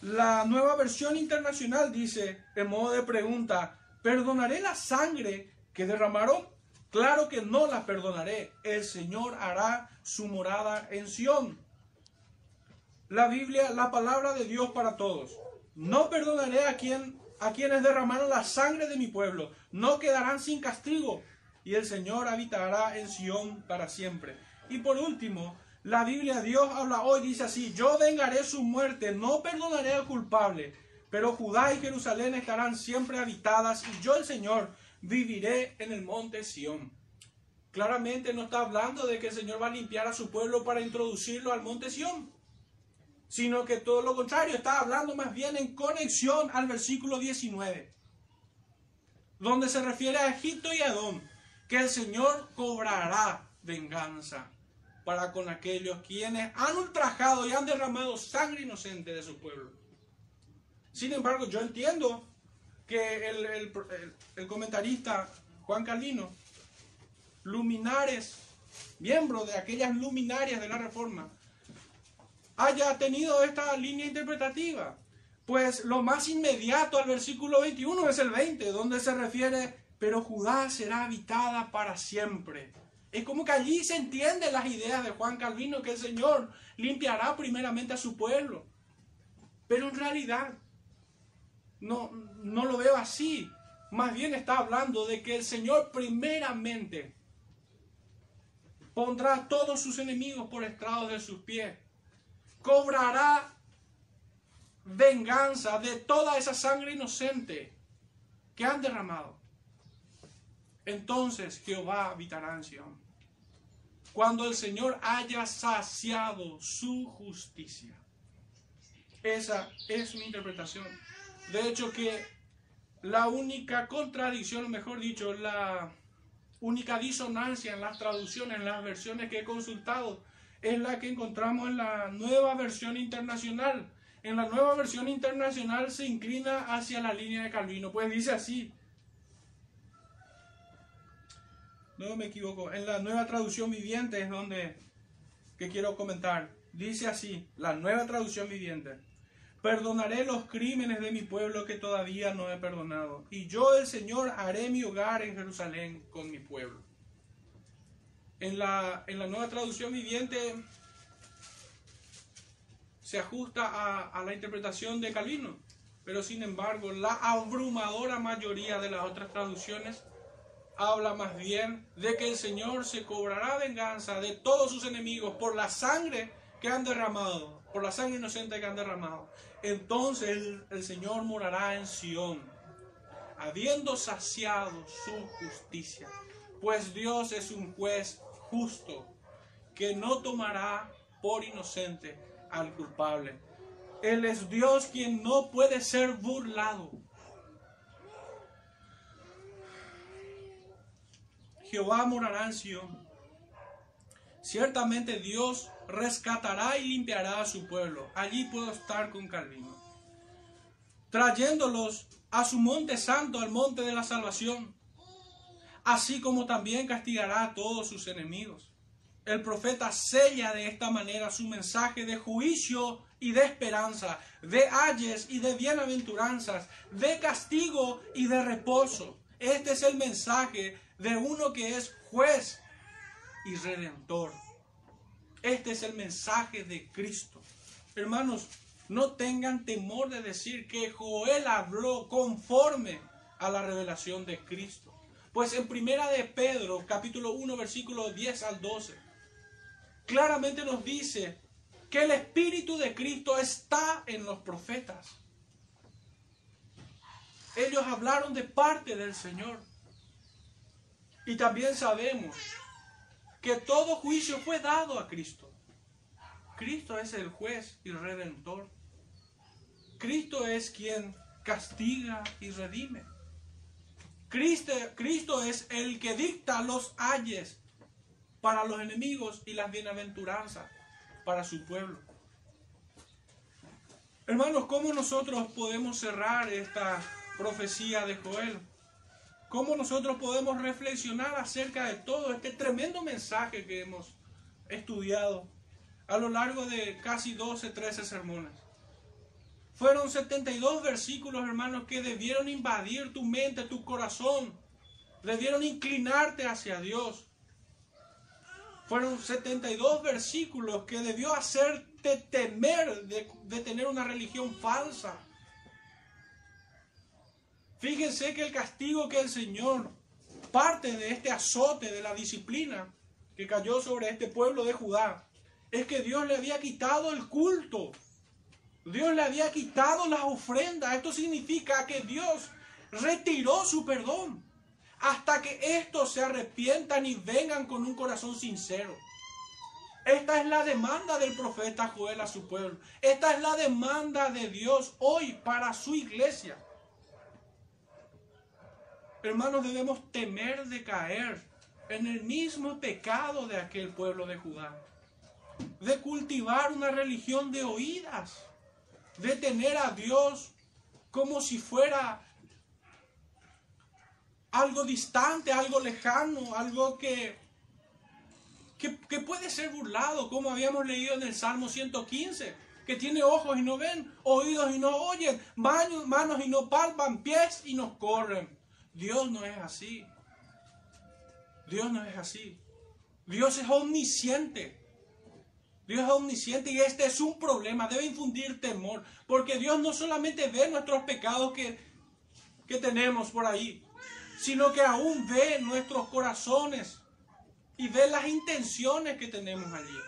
La nueva versión internacional dice, en modo de pregunta, ¿perdonaré la sangre que derramaron? Claro que no la perdonaré. El Señor hará su morada en Sión. La Biblia, la palabra de Dios para todos. No perdonaré a quien a quienes derramaron la sangre de mi pueblo. No quedarán sin castigo. Y el Señor habitará en Sión para siempre. Y por último, la Biblia Dios habla hoy, dice así, yo vengaré su muerte, no perdonaré al culpable, pero Judá y Jerusalén estarán siempre habitadas y yo el Señor viviré en el monte Sión. Claramente no está hablando de que el Señor va a limpiar a su pueblo para introducirlo al monte Sión, sino que todo lo contrario, está hablando más bien en conexión al versículo 19, donde se refiere a Egipto y a Edom, que el Señor cobrará venganza para con aquellos quienes han ultrajado y han derramado sangre inocente de su pueblo. Sin embargo, yo entiendo que el, comentarista Juan Calvino, luminares, miembro de aquellas luminarias de la Reforma, haya tenido esta línea interpretativa. Pues lo más inmediato al versículo 21 es el 20, donde se refiere, pero Judá será habitada para siempre. Es como que allí se entienden las ideas de Juan Calvino, que el Señor limpiará primeramente a su pueblo. Pero en realidad, no, no lo veo así. Más bien está hablando de que el Señor primeramente pondrá a todos sus enemigos por estrado de sus pies. Cobrará venganza de toda esa sangre inocente que han derramado. Entonces Jehová habitará en. Cuando el Señor haya saciado su justicia. Esa es mi interpretación. De hecho que la única contradicción, o mejor dicho, la única disonancia en las traducciones, en las versiones que he consultado, es la que encontramos en la nueva versión internacional. En la nueva versión internacional se inclina hacia la línea de Calvino, pues dice así. No me equivoco, en la nueva traducción viviente es donde que quiero comentar. Dice así, la nueva traducción viviente. Perdonaré los crímenes de mi pueblo que todavía no he perdonado. Y yo, el Señor, haré mi hogar en Jerusalén con mi pueblo. En la, en la nueva traducción viviente se ajusta a, la interpretación de Calvino. Pero sin embargo, la abrumadora mayoría de las otras traducciones habla más bien de que el Señor se cobrará venganza de todos sus enemigos por la sangre que han derramado, por la sangre inocente que han derramado entonces el, Señor morará en Sión, habiendo saciado su justicia. Pues Dios es un juez justo, que no tomará por inocente al culpable. Él es Dios quien no puede ser burlado. Jehová morará en Sión. Ciertamente Dios rescatará y limpiará a su pueblo. Allí puedo estar con Calvino. Trayéndolos a su monte santo, al monte de la salvación. Así como también castigará a todos sus enemigos. El profeta sella de esta manera su mensaje de juicio y de esperanza, de ayes y de bienaventuranzas, de castigo y de reposo. Este es el mensaje de uno que es juez y redentor. Este es el mensaje de Cristo. Hermanos, no tengan temor de decir que Joel habló conforme a la revelación de Cristo. Pues en primera de Pedro, capítulo 1, versículo 10 al 12, claramente nos dice que el Espíritu de Cristo está en los profetas. Ellos hablaron de parte del Señor. Y también sabemos que todo juicio fue dado a Cristo. Cristo es el juez y redentor. Cristo es quien castiga y redime. Cristo, es el que dicta los ayes para los enemigos y las bienaventuranzas para su pueblo. Hermanos, ¿cómo nosotros podemos cerrar esta profecía de Joel? ¿Cómo nosotros podemos reflexionar acerca de todo este tremendo mensaje que hemos estudiado a lo largo de casi 12, 13 sermones? Fueron 72 versículos, hermanos, que debieron invadir tu mente, tu corazón. Debieron inclinarte hacia Dios. Fueron 72 versículos que debió hacerte temer de, de tener una religión falsa. Fíjense que el castigo que el Señor, parte de este azote de la disciplina que cayó sobre este pueblo de Judá, es que Dios le había quitado el culto. Dios le había quitado las ofrendas. Esto significa que Dios retiró su perdón hasta que estos se arrepientan y vengan con un corazón sincero. Esta es la demanda del profeta Joel a su pueblo. Esta es la demanda de Dios hoy para su iglesia. Hermanos, debemos temer de caer en el mismo pecado de aquel pueblo de Judá. De cultivar una religión de oídas. De tener a Dios como si fuera algo distante, algo lejano, algo que, que, puede ser burlado, como habíamos leído en el Salmo 115, que tiene ojos y no ven, oídos y no oyen, manos, manos y no palpan, pies y no corren. Dios no es así. Dios no es así. Dios es omnisciente. Dios es omnisciente y este es un problema, debe infundir temor, porque Dios no solamente ve nuestros pecados que, que tenemos por ahí, sino que aún ve nuestros corazones y ve las intenciones que tenemos allí.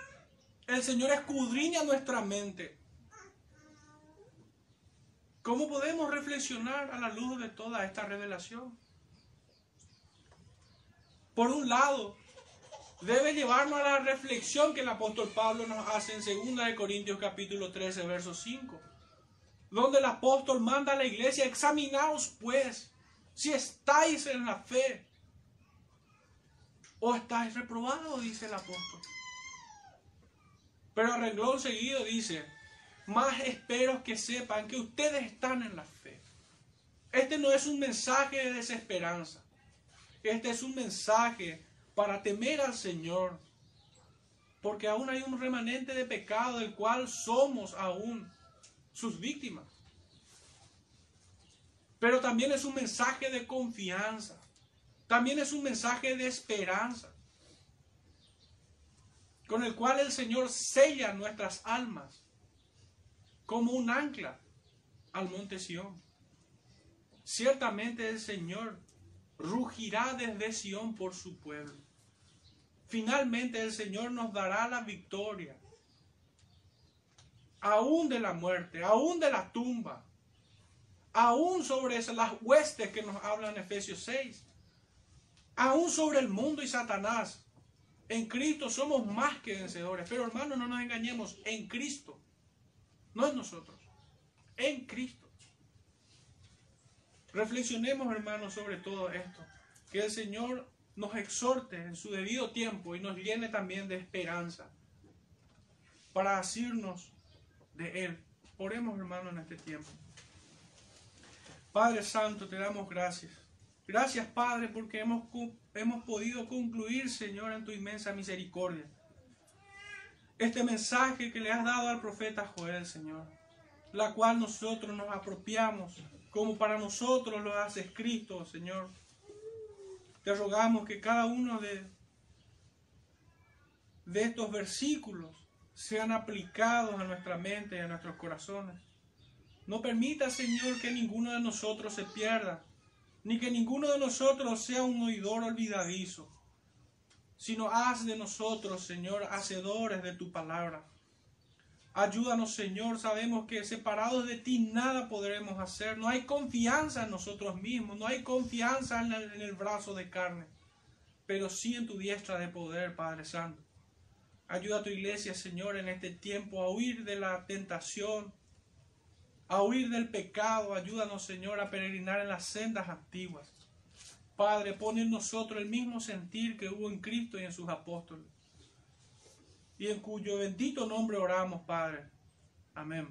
El Señor escudriña nuestra mente. ¿Cómo podemos reflexionar a la luz de toda esta revelación? Por un lado, debe llevarnos a la reflexión que el apóstol Pablo nos hace en 2 Corintios capítulo 13, verso 5, donde el apóstol manda a la iglesia, examinaos pues si estáis en la fe o estáis reprobados, dice el apóstol. Pero a renglón seguido dice, más espero que sepan que ustedes están en la fe. Este no es un mensaje de desesperanza. Este es un mensaje para temer al Señor. Porque aún hay un remanente de pecado del cual somos aún sus víctimas pero también es un mensaje de confianza. También es un mensaje de esperanza. Con el cual el Señor sella nuestras almas como un ancla al monte Sión. Ciertamente el Señor rugirá desde Sión por su pueblo. Finalmente el Señor nos dará la victoria, aún de la muerte, aún de la tumba, aún sobre las huestes que nos hablan en Efesios 6, aún sobre el mundo y Satanás. En Cristo somos más que vencedores. Pero hermanos, no nos engañemos. En Cristo. No en nosotros. En Cristo. Reflexionemos, hermanos, sobre todo esto. Que el Señor nos exhorte en su debido tiempo y nos llene también de esperanza para asirnos de Él. Oremos, hermanos, en este tiempo. Padre Santo, te damos gracias. Gracias, Padre, porque hemos, hemos podido concluir, Señor, en tu inmensa misericordia. Este mensaje que le has dado al profeta Joel, Señor, la cual nosotros nos apropiamos, como para nosotros lo has escrito, Señor. Te rogamos que cada uno de, de estos versículos sean aplicados a nuestra mente y a nuestros corazones. No permita, Señor, que ninguno de nosotros se pierda, ni que ninguno de nosotros sea un oidor olvidadizo, sino haz de nosotros, Señor, hacedores de tu palabra. Ayúdanos, Señor, sabemos que separados de ti nada podremos hacer. No hay confianza en nosotros mismos, no hay confianza en el, brazo de carne. pero sí en tu diestra de poder, Padre Santo. Ayuda a tu iglesia, Señor, en este tiempo a huir de la tentación, a huir del pecado. Ayúdanos, Señor, a peregrinar en las sendas antiguas. Padre, pone en nosotros el mismo sentir que hubo en Cristo y en sus apóstoles. Y en cuyo bendito nombre oramos, Padre. Amén.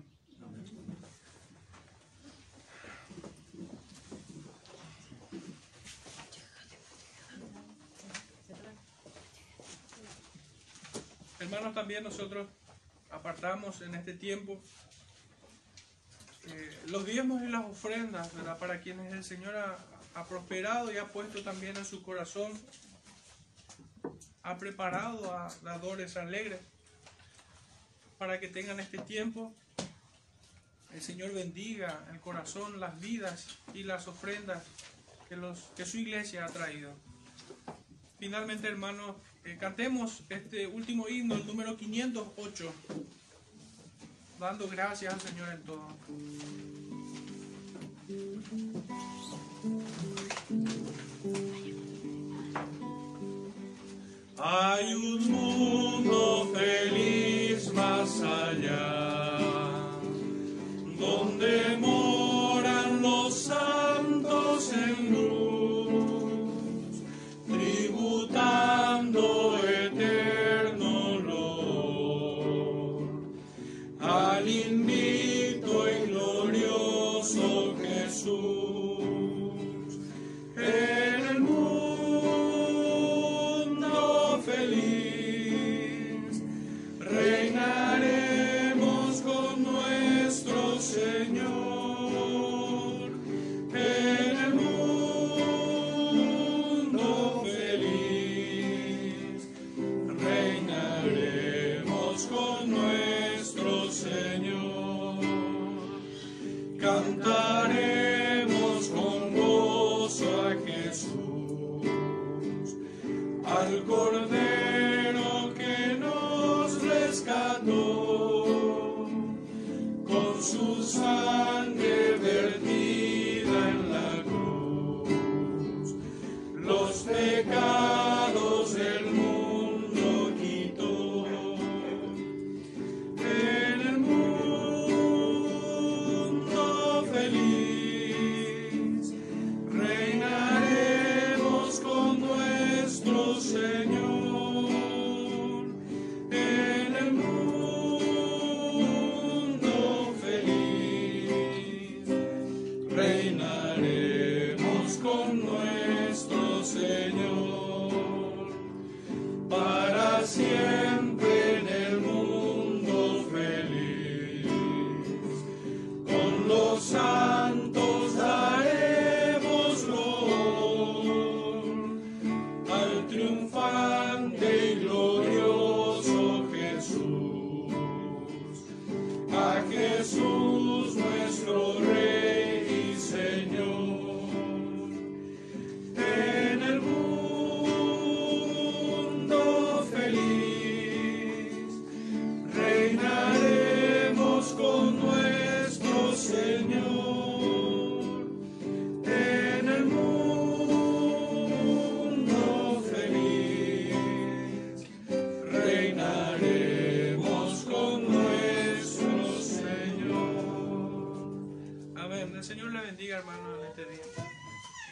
Hermanos, también nosotros apartamos en este tiempo eh, los diezmos y las ofrendas. Para quienes el Señor ha prosperado y ha puesto también en su corazón, ha preparado a dadores alegres para que tengan este tiempo. El Señor bendiga el corazón, las vidas y las ofrendas que su iglesia ha traído. Finalmente, hermanos, eh, cantemos este último himno, el número 508, dando gracias al Señor en todo. Hay un mundo feliz más allá,